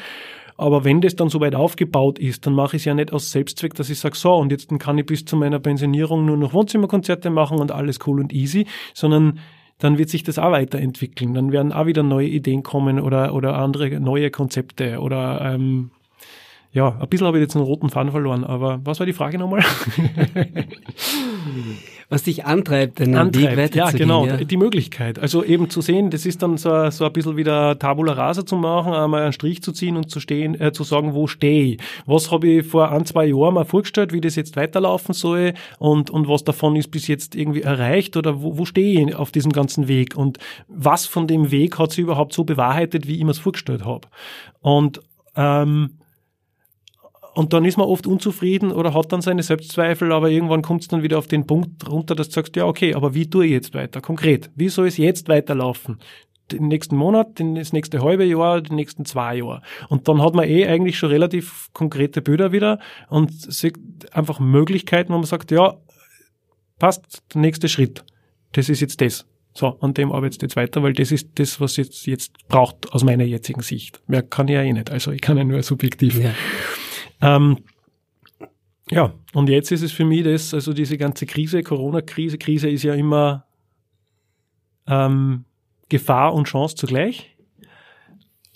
Aber wenn das dann so weit aufgebaut ist, dann mache ich es ja nicht aus Selbstzweck, dass ich sage, so, und jetzt kann ich bis zu meiner Pensionierung nur noch Wohnzimmerkonzerte machen und alles cool und easy, sondern dann wird sich das auch weiterentwickeln. Dann werden auch wieder neue Ideen kommen oder, oder andere neue Konzepte oder ähm, ja, ein bisschen habe ich jetzt einen roten Faden verloren, aber was war die Frage nochmal? (laughs) was dich antreibt, den antreibt, Weg Ja, genau, ja. die Möglichkeit. Also eben zu sehen, das ist dann so, so ein bisschen wieder Tabula Rasa zu machen, einmal einen Strich zu ziehen und zu stehen, äh, zu sagen, wo stehe ich? Was habe ich vor ein, zwei Jahren mal vorgestellt, wie das jetzt weiterlaufen soll und, und was davon ist bis jetzt irgendwie erreicht oder wo, wo stehe ich auf diesem ganzen Weg und was von dem Weg hat sich überhaupt so bewahrheitet, wie ich mir es vorgestellt habe? Und ähm, und dann ist man oft unzufrieden oder hat dann seine Selbstzweifel, aber irgendwann kommt es dann wieder auf den Punkt runter, dass du sagst, ja, okay, aber wie tue ich jetzt weiter? Konkret, wie soll es jetzt weiterlaufen? Den nächsten Monat, das nächste halbe Jahr, die nächsten zwei Jahre. Und dann hat man eh eigentlich schon relativ konkrete Bilder wieder und sieht einfach Möglichkeiten, wo man sagt, ja, passt, der nächste Schritt. Das ist jetzt das. So, an dem arbeitet jetzt weiter, weil das ist das, was jetzt, jetzt braucht aus meiner jetzigen Sicht. Mehr kann ich ja eh nicht. Also ich kann ja nur subjektiv. Ja. Ähm, ja, und jetzt ist es für mich das, also diese ganze Krise, Corona-Krise, Krise ist ja immer ähm, Gefahr und Chance zugleich.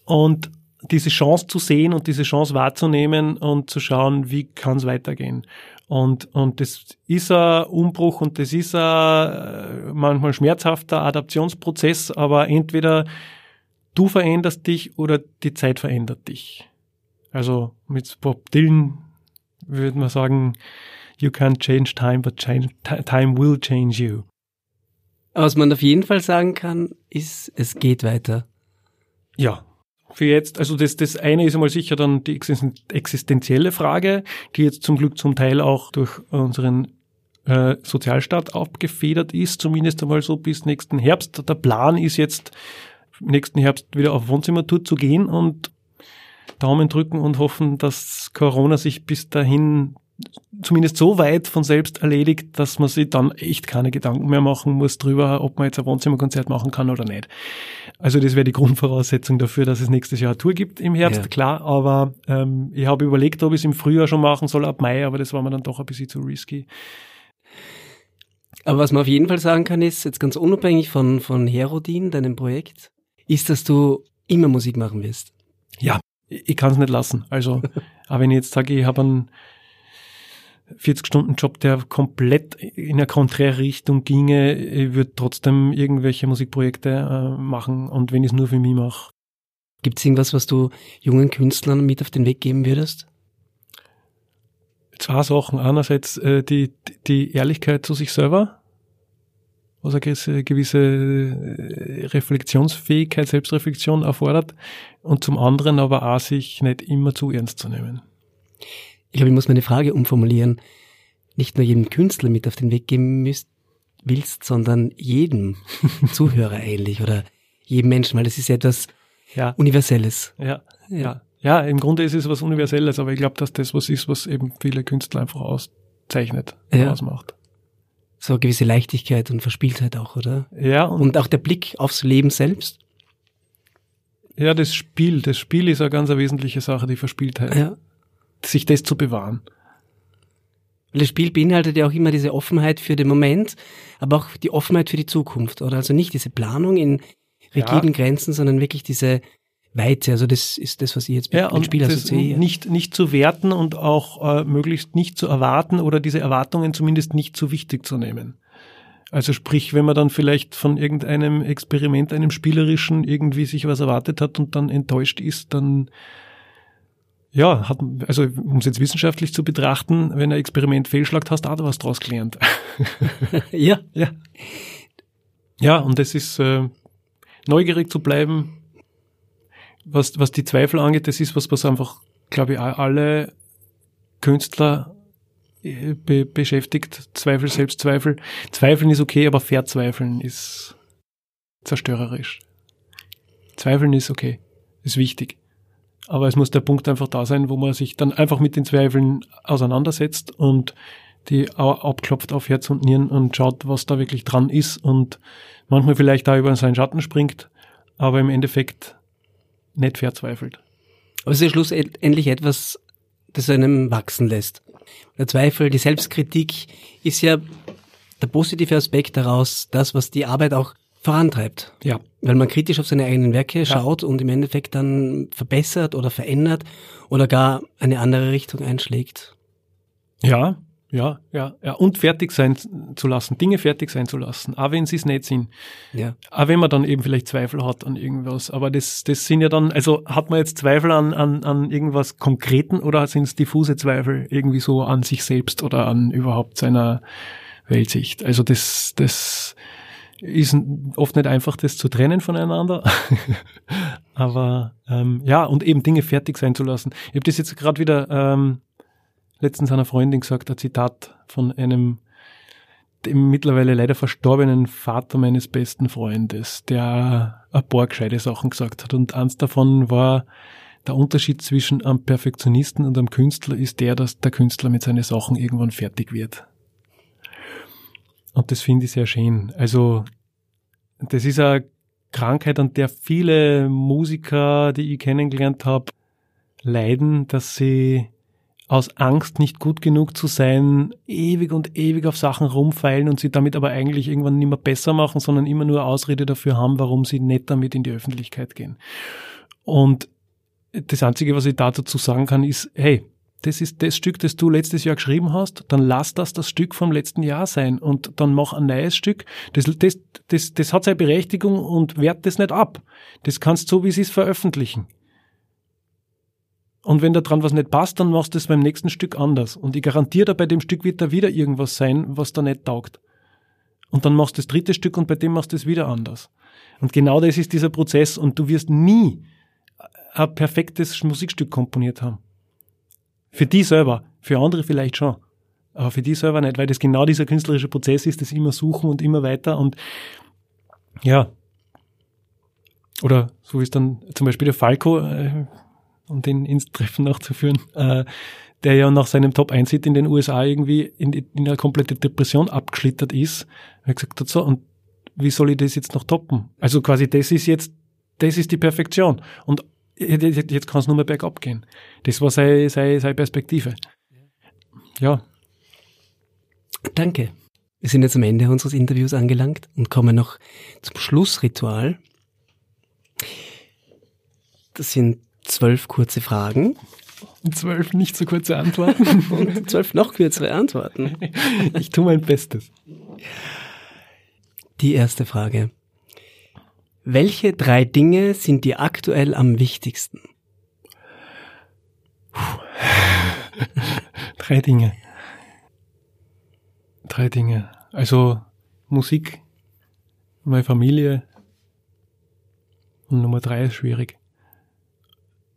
Und diese Chance zu sehen und diese Chance wahrzunehmen und zu schauen, wie kann es weitergehen. Und, und das ist ein Umbruch und das ist ein äh, manchmal schmerzhafter Adaptionsprozess, aber entweder du veränderst dich oder die Zeit verändert dich. Also mit Bob Dylan würde man sagen, you can't change time, but change, time will change you. Was man auf jeden Fall sagen kann, ist, es geht weiter. Ja, für jetzt, also das, das eine ist einmal sicher dann die existenzielle Frage, die jetzt zum Glück zum Teil auch durch unseren äh, Sozialstaat abgefedert ist, zumindest einmal so bis nächsten Herbst. Der Plan ist jetzt, nächsten Herbst wieder auf Wohnzimmertour zu gehen und Daumen drücken und hoffen, dass Corona sich bis dahin zumindest so weit von selbst erledigt, dass man sich dann echt keine Gedanken mehr machen muss drüber, ob man jetzt ein Wohnzimmerkonzert machen kann oder nicht. Also das wäre die (laughs) Grundvoraussetzung dafür, dass es nächstes Jahr eine Tour gibt im Herbst, ja. klar, aber ähm, ich habe überlegt, ob ich es im Frühjahr schon machen soll, ab Mai, aber das war mir dann doch ein bisschen zu risky. Aber was man auf jeden Fall sagen kann, ist, jetzt ganz unabhängig von, von Herodin, deinem Projekt, ist, dass du immer Musik machen wirst. Ja, ich kann es nicht lassen. Also, (laughs) aber wenn ich jetzt sage, ich habe einen 40-Stunden-Job, der komplett in eine konträre Richtung ginge, ich würde trotzdem irgendwelche Musikprojekte äh, machen und wenn ich es nur für mich mache. Gibt es irgendwas, was du jungen Künstlern mit auf den Weg geben würdest? Zwei Sachen. Einerseits äh, die, die Ehrlichkeit zu sich selber was eine gewisse äh, Reflexionsfähigkeit, Selbstreflexion erfordert und zum anderen aber auch sich nicht immer zu ernst zu nehmen. Ich glaube, ich muss meine Frage umformulieren. Nicht nur jedem Künstler mit auf den Weg geben müsst, willst, sondern jedem (laughs) Zuhörer eigentlich oder jedem Menschen, weil das ist ja etwas ja. Universelles. Ja, ja. Ja, im Grunde ist es was Universelles, aber ich glaube, dass das was ist, was eben viele Künstler einfach auszeichnet, ja. ausmacht so eine gewisse Leichtigkeit und Verspieltheit auch, oder? Ja. Und, und auch der Blick aufs Leben selbst. Ja, das Spiel, das Spiel ist eine ganz eine wesentliche Sache, die Verspieltheit. Ja. Sich das zu bewahren. Weil das Spiel beinhaltet ja auch immer diese Offenheit für den Moment, aber auch die Offenheit für die Zukunft, oder? Also nicht diese Planung in rigiden ja. Grenzen, sondern wirklich diese Weite. Also das ist das, was ich jetzt mit, ja, mit Spiel assoziiere. Nicht, nicht zu werten und auch äh, möglichst nicht zu erwarten oder diese Erwartungen zumindest nicht zu wichtig zu nehmen. Also sprich, wenn man dann vielleicht von irgendeinem Experiment, einem spielerischen irgendwie sich was erwartet hat und dann enttäuscht ist, dann ja, hat, also um es jetzt wissenschaftlich zu betrachten, wenn ein Experiment fehlschlagt, hast du auch was draus gelernt. (laughs) ja. Ja. Ja, und es ist äh, neugierig zu bleiben, was, was die Zweifel angeht, das ist was, was einfach, glaube ich, alle Künstler äh, be beschäftigt. Zweifel, Selbstzweifel. Zweifeln ist okay, aber Verzweifeln ist zerstörerisch. Zweifeln ist okay, ist wichtig. Aber es muss der Punkt einfach da sein, wo man sich dann einfach mit den Zweifeln auseinandersetzt und die abklopft auf Herz und Nieren und schaut, was da wirklich dran ist und manchmal vielleicht da über seinen Schatten springt, aber im Endeffekt nicht verzweifelt. Aber es ist ja schlussendlich etwas, das einem wachsen lässt. Der Zweifel, die Selbstkritik ist ja der positive Aspekt daraus, das, was die Arbeit auch vorantreibt. Ja. Weil man kritisch auf seine eigenen Werke ja. schaut und im Endeffekt dann verbessert oder verändert oder gar eine andere Richtung einschlägt. Ja, ja, ja, ja. Und fertig sein zu lassen, Dinge fertig sein zu lassen, auch wenn sie es nicht sind. Ja. Auch wenn man dann eben vielleicht Zweifel hat an irgendwas. Aber das, das sind ja dann, also hat man jetzt Zweifel an, an, an irgendwas Konkreten oder sind es diffuse Zweifel irgendwie so an sich selbst oder an überhaupt seiner Weltsicht? Also das, das ist oft nicht einfach, das zu trennen voneinander. (laughs) Aber ähm, ja, und eben Dinge fertig sein zu lassen. Ich habe das jetzt gerade wieder ähm, letztens einer Freundin gesagt, ein Zitat von einem dem mittlerweile leider verstorbenen Vater meines besten Freundes, der ein paar gescheite Sachen gesagt hat. Und eins davon war, der Unterschied zwischen einem Perfektionisten und einem Künstler ist der, dass der Künstler mit seinen Sachen irgendwann fertig wird. Und das finde ich sehr schön. Also, das ist eine Krankheit, an der viele Musiker, die ich kennengelernt habe, leiden, dass sie aus Angst, nicht gut genug zu sein, ewig und ewig auf Sachen rumfeilen und sie damit aber eigentlich irgendwann nicht mehr besser machen, sondern immer nur Ausrede dafür haben, warum sie nicht damit in die Öffentlichkeit gehen. Und das Einzige, was ich da dazu sagen kann, ist, hey, das ist das Stück, das du letztes Jahr geschrieben hast, dann lass das das Stück vom letzten Jahr sein und dann mach ein neues Stück. Das, das, das, das hat seine Berechtigung und wert das nicht ab. Das kannst du so, wie sie es veröffentlichen. Und wenn da dran was nicht passt, dann machst du es beim nächsten Stück anders. Und ich garantiere da, bei dem Stück wird da wieder irgendwas sein, was da nicht taugt. Und dann machst du das dritte Stück und bei dem machst du es wieder anders. Und genau das ist dieser Prozess und du wirst nie ein perfektes Musikstück komponiert haben. Für die selber, für andere vielleicht schon, aber für die selber nicht, weil das genau dieser künstlerische Prozess ist, das immer suchen und immer weiter und ja. Oder so ist dann zum Beispiel der Falco, äh, um den ins Treffen nachzuführen, äh, der ja nach seinem Top-1-Hit in den USA irgendwie in, in eine komplette Depression abgeschlittert ist. Er gesagt hat, so, und wie soll ich das jetzt noch toppen? Also quasi, das ist jetzt, das ist die Perfektion. Und jetzt kann es nur mehr bergab gehen. Das war seine, seine, seine Perspektive. Ja. Danke. Wir sind jetzt am Ende unseres Interviews angelangt und kommen noch zum Schlussritual. Das sind zwölf kurze Fragen. Zwölf nicht so kurze Antworten. Und (laughs) zwölf noch kürzere Antworten. Ich tue mein Bestes. Die erste Frage. Welche drei Dinge sind dir aktuell am wichtigsten? (laughs) drei Dinge. Drei Dinge. Also Musik, meine Familie und Nummer drei ist schwierig.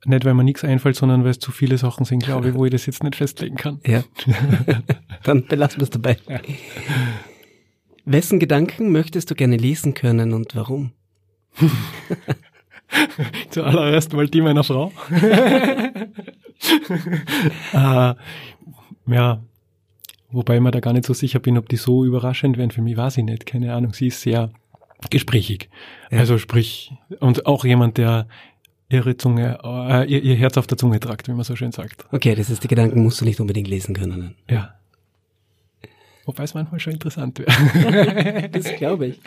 Nicht, weil mir nichts einfällt, sondern weil es zu viele Sachen sind, glaube ich, wo ich das jetzt nicht festlegen kann. Ja. (laughs) Dann belassen wir es dabei. Ja. Wessen Gedanken möchtest du gerne lesen können und warum? (laughs) Zuallererst mal die meiner Frau. äh, (laughs) ja, wobei ich mir da gar nicht so sicher bin, ob die so überraschend werden. Für mich war sie nicht, keine Ahnung. Sie ist sehr gesprächig. Ja. Also sprich, und auch jemand, der ihre Zunge, äh, ihr, ihr Herz auf der Zunge tragt, wie man so schön sagt. Okay, das ist die Gedanken musst du nicht unbedingt lesen können. Ja. Wobei es manchmal schon interessant wäre. (laughs) das glaube ich.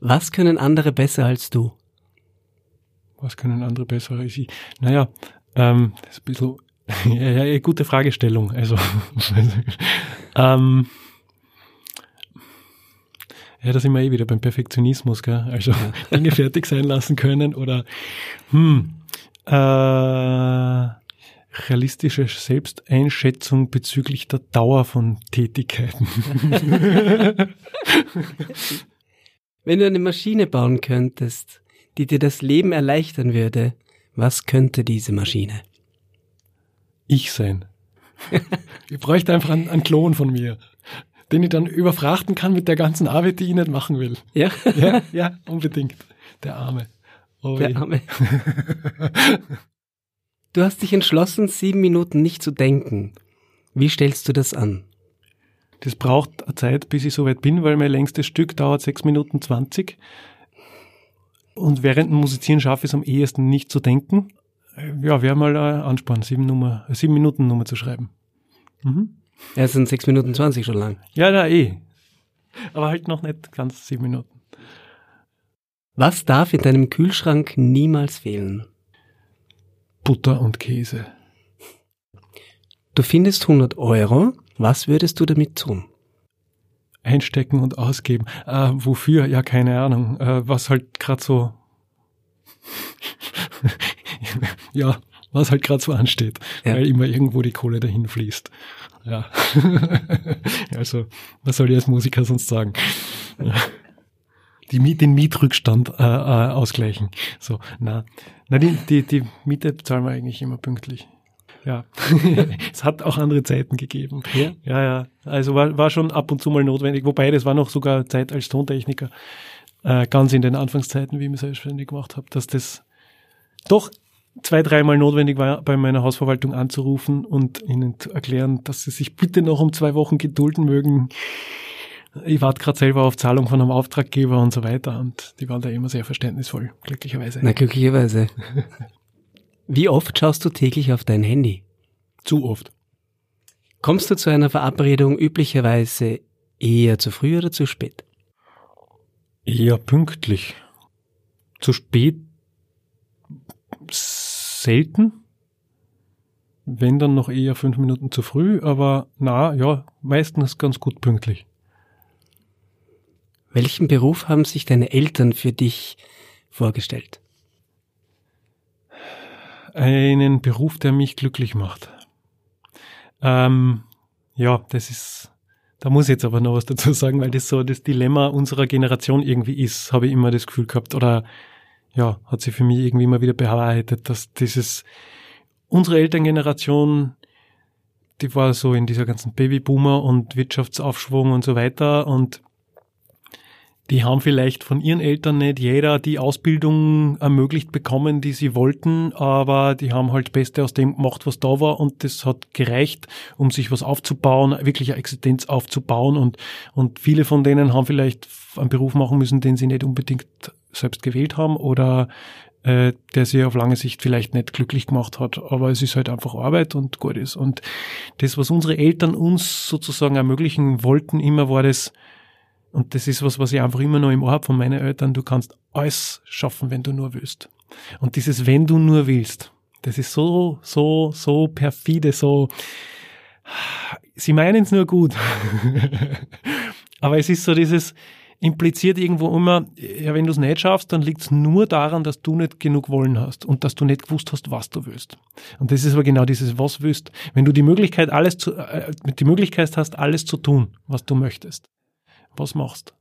Was können andere besser als du? Was können andere besser als ich? Naja, ähm, das ist ein bisschen (laughs) ja, ja, gute Fragestellung. Also (laughs) ähm, ja, da sind wir eh wieder beim Perfektionismus, gell? Also ja. (laughs) Dinge fertig sein lassen können oder hm, äh, realistische Selbsteinschätzung bezüglich der Dauer von Tätigkeiten. (laughs) Wenn du eine Maschine bauen könntest, die dir das Leben erleichtern würde, was könnte diese Maschine? Ich sein. (laughs) ich bräuchte einfach einen, einen Klon von mir, den ich dann überfrachten kann mit der ganzen Arbeit, die ich nicht machen will. Ja? (laughs) Ja, ja, unbedingt. Der Arme. Oh Der. Arme. (laughs) Du hast dich entschlossen, sieben Minuten nicht zu denken. Wie stellst du das an? Das braucht eine Zeit, bis ich soweit bin, weil mein längstes Stück dauert sechs Minuten zwanzig. Und während dem Musizieren schaffe ich es am ehesten nicht zu denken. Äh, Ja, wäre mal ein Ansporn, sieben, Nummer, äh, sieben Minuten Nummer zu schreiben. Mhm. Ja, es sind sechs Minuten zwanzig schon lang. Ja, da eh. Aber halt noch nicht ganz sieben Minuten. Was darf in deinem Kühlschrank niemals fehlen? Butter und Käse. Du findest 100 Euro. Was würdest du damit tun? Einstecken und ausgeben. Äh, wofür? Ja, keine Ahnung. Äh, was halt gerade so. (laughs) ja, was halt gerade so ansteht. Ja. Weil immer irgendwo die Kohle dahin fließt. Ja. (laughs) also, was soll ich als Musiker sonst sagen? Ja. Die Miet, den Mietrückstand äh, äh, ausgleichen. So, na, na die, die, die Miete zahlen wir eigentlich immer pünktlich. Ja, (laughs) es hat auch andere Zeiten gegeben. Ja. Ja, ja. Also war, war schon ab und zu mal notwendig. Wobei, das war noch sogar Zeit als Tontechniker, äh, ganz in den Anfangszeiten, wie ich mich selbstständig gemacht habe, dass das doch zwei, dreimal notwendig war, bei meiner Hausverwaltung anzurufen und ihnen zu erklären, dass sie sich bitte noch um zwei Wochen gedulden mögen. Ich warte gerade selber auf Zahlung von einem Auftraggeber und so weiter und die waren da immer sehr verständnisvoll, glücklicherweise. Na, glücklicherweise. Wie oft schaust du täglich auf dein Handy? Zu oft. Kommst du zu einer Verabredung üblicherweise eher zu früh oder zu spät? Eher pünktlich. Zu spät selten. Wenn dann noch eher fünf Minuten zu früh, aber na, ja, meistens ganz gut pünktlich. Welchen Beruf haben sich deine Eltern für dich vorgestellt? Einen Beruf, der mich glücklich macht. Ähm, ja, das ist, da muss ich jetzt aber noch was dazu sagen, weil das so das Dilemma unserer Generation irgendwie ist, habe ich immer das Gefühl gehabt. Oder ja, hat sich für mich irgendwie immer wieder bewahrheitet, dass dieses, unsere Elterngeneration, die war so in dieser ganzen Babyboomer und Wirtschaftsaufschwung und so weiter und die haben vielleicht von ihren Eltern nicht jeder die Ausbildung ermöglicht bekommen, die sie wollten, aber die haben halt Beste aus dem gemacht, was da war und das hat gereicht, um sich was aufzubauen, wirklich eine Existenz aufzubauen und, und viele von denen haben vielleicht einen Beruf machen müssen, den sie nicht unbedingt selbst gewählt haben oder äh, der sie auf lange Sicht vielleicht nicht glücklich gemacht hat, aber es ist halt einfach Arbeit und gut ist. Und das, was unsere Eltern uns sozusagen ermöglichen wollten, immer war das, und das ist was, was ich einfach immer noch im Ohr habe von meinen Eltern, du kannst alles schaffen, wenn du nur willst. Und dieses wenn du nur willst, das ist so, so, so perfide, so, sie meinen es nur gut. (laughs) Aber es ist so dieses, impliziert irgendwo immer, ja, wenn du es nicht schaffst, dann liegt es nur daran, dass du nicht genug wollen hast und dass du nicht gewusst hast, was du willst. Und das ist aber genau dieses, was willst. Wenn du die Möglichkeit, alles zu, äh, die Möglichkeit hast, alles zu tun, was du möchtest, was machst.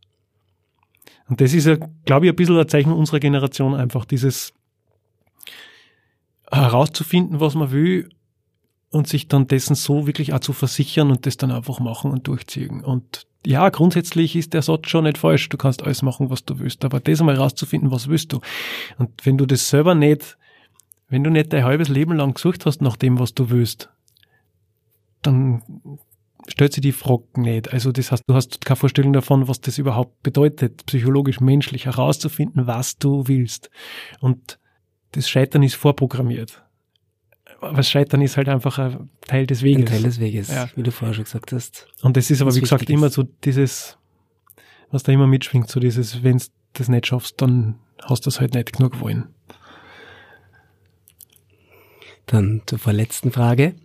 Und das ist ja, glaube ich, ein bisschen ein Zeichen unserer Generation einfach, dieses herauszufinden, was man will und sich dann dessen so wirklich auch zu versichern und das dann einfach machen und durchziehen. Und ja, grundsätzlich ist der Satz schon nicht falsch. Du kannst alles machen, was du willst. Aber das einmal rauszufinden, was willst du? Und wenn du das selber nicht, wenn du nicht dein halbes Leben lang gesucht hast nach dem, was du willst, dann stellt sich die Frage nicht. Also das heißt, du hast keine Vorstellung davon, was das überhaupt bedeutet, psychologisch, menschlich herauszufinden, was du willst. Und das Scheitern ist vorprogrammiert. Das Scheitern ist halt einfach ein Teil des Weges. Ein Teil des Weges, Ja. wie du vorher schon gesagt hast. Und das ist aber, Was wie gesagt, wichtig immer ist. so dieses, was da immer mitschwingt, so dieses, wenn du das nicht schaffst, dann hast du das halt nicht genug wollen. Dann zur vorletzten Frage.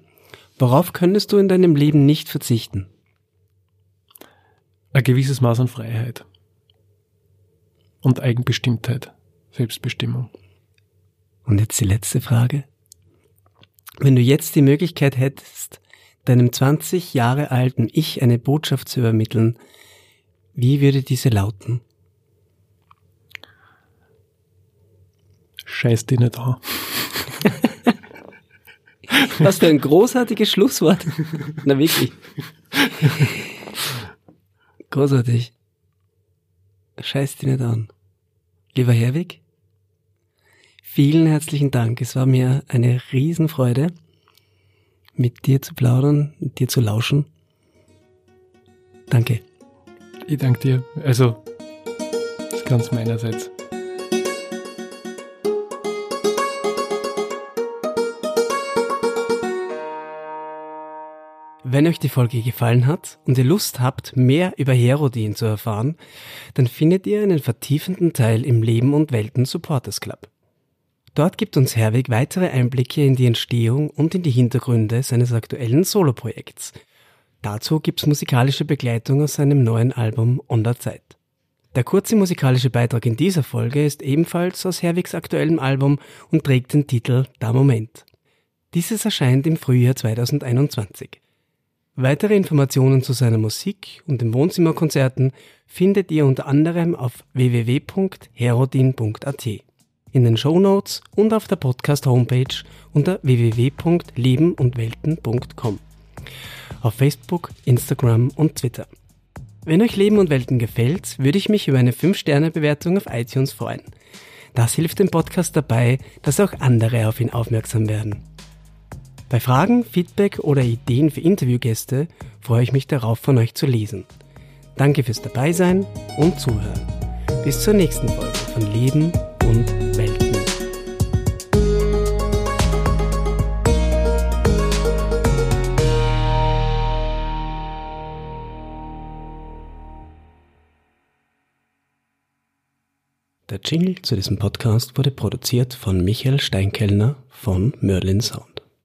Worauf könntest du in deinem Leben nicht verzichten? Ein gewisses Maß an Freiheit. Und Eigenbestimmtheit. Selbstbestimmung. Und jetzt die letzte Frage. Wenn du jetzt die Möglichkeit hättest, deinem 20 Jahre alten Ich eine Botschaft zu übermitteln, wie würde diese lauten? Scheiß dich nicht an. (laughs) Was für ein großartiges Schlusswort. Na wirklich. Großartig. Scheiß dich nicht an. Lieber Herwig, vielen herzlichen Dank. Es war mir eine Riesenfreude, mit dir zu plaudern, mit dir zu lauschen. Danke. Ich danke dir. Also, das ganz meinerseits. Wenn euch die Folge gefallen hat und ihr Lust habt, mehr über Herodin zu erfahren, dann findet ihr einen vertiefenden Teil im Leben und Welten Supporters Club. Dort gibt uns Herwig weitere Einblicke in die Entstehung und in die Hintergründe seines aktuellen Soloprojekts. Dazu gibt's musikalische Begleitung aus seinem neuen Album On der Zeit. Der kurze musikalische Beitrag in dieser Folge ist ebenfalls aus Herwigs aktuellem Album und trägt den Titel Da Moment. Dieses erscheint im Frühjahr 2021. Weitere Informationen zu seiner Musik und den Wohnzimmerkonzerten findet ihr unter anderem auf www.herodin.at, in den Show Notes und auf der Podcast-Homepage unter www.lebenundwelten.com, auf Facebook, Instagram und Twitter. Wenn euch Leben und Welten gefällt, würde ich mich über eine 5-Sterne-Bewertung auf iTunes freuen. Das hilft dem Podcast dabei, dass auch andere auf ihn aufmerksam werden. Bei Fragen, Feedback oder Ideen für Interviewgäste freue ich mich darauf, von euch zu lesen. Danke fürs Dabeisein und Zuhören. Bis zur nächsten Folge von Leben und Der Jingle zu diesem Podcast wurde produziert von Michael Steinkellner von Merlin Sound.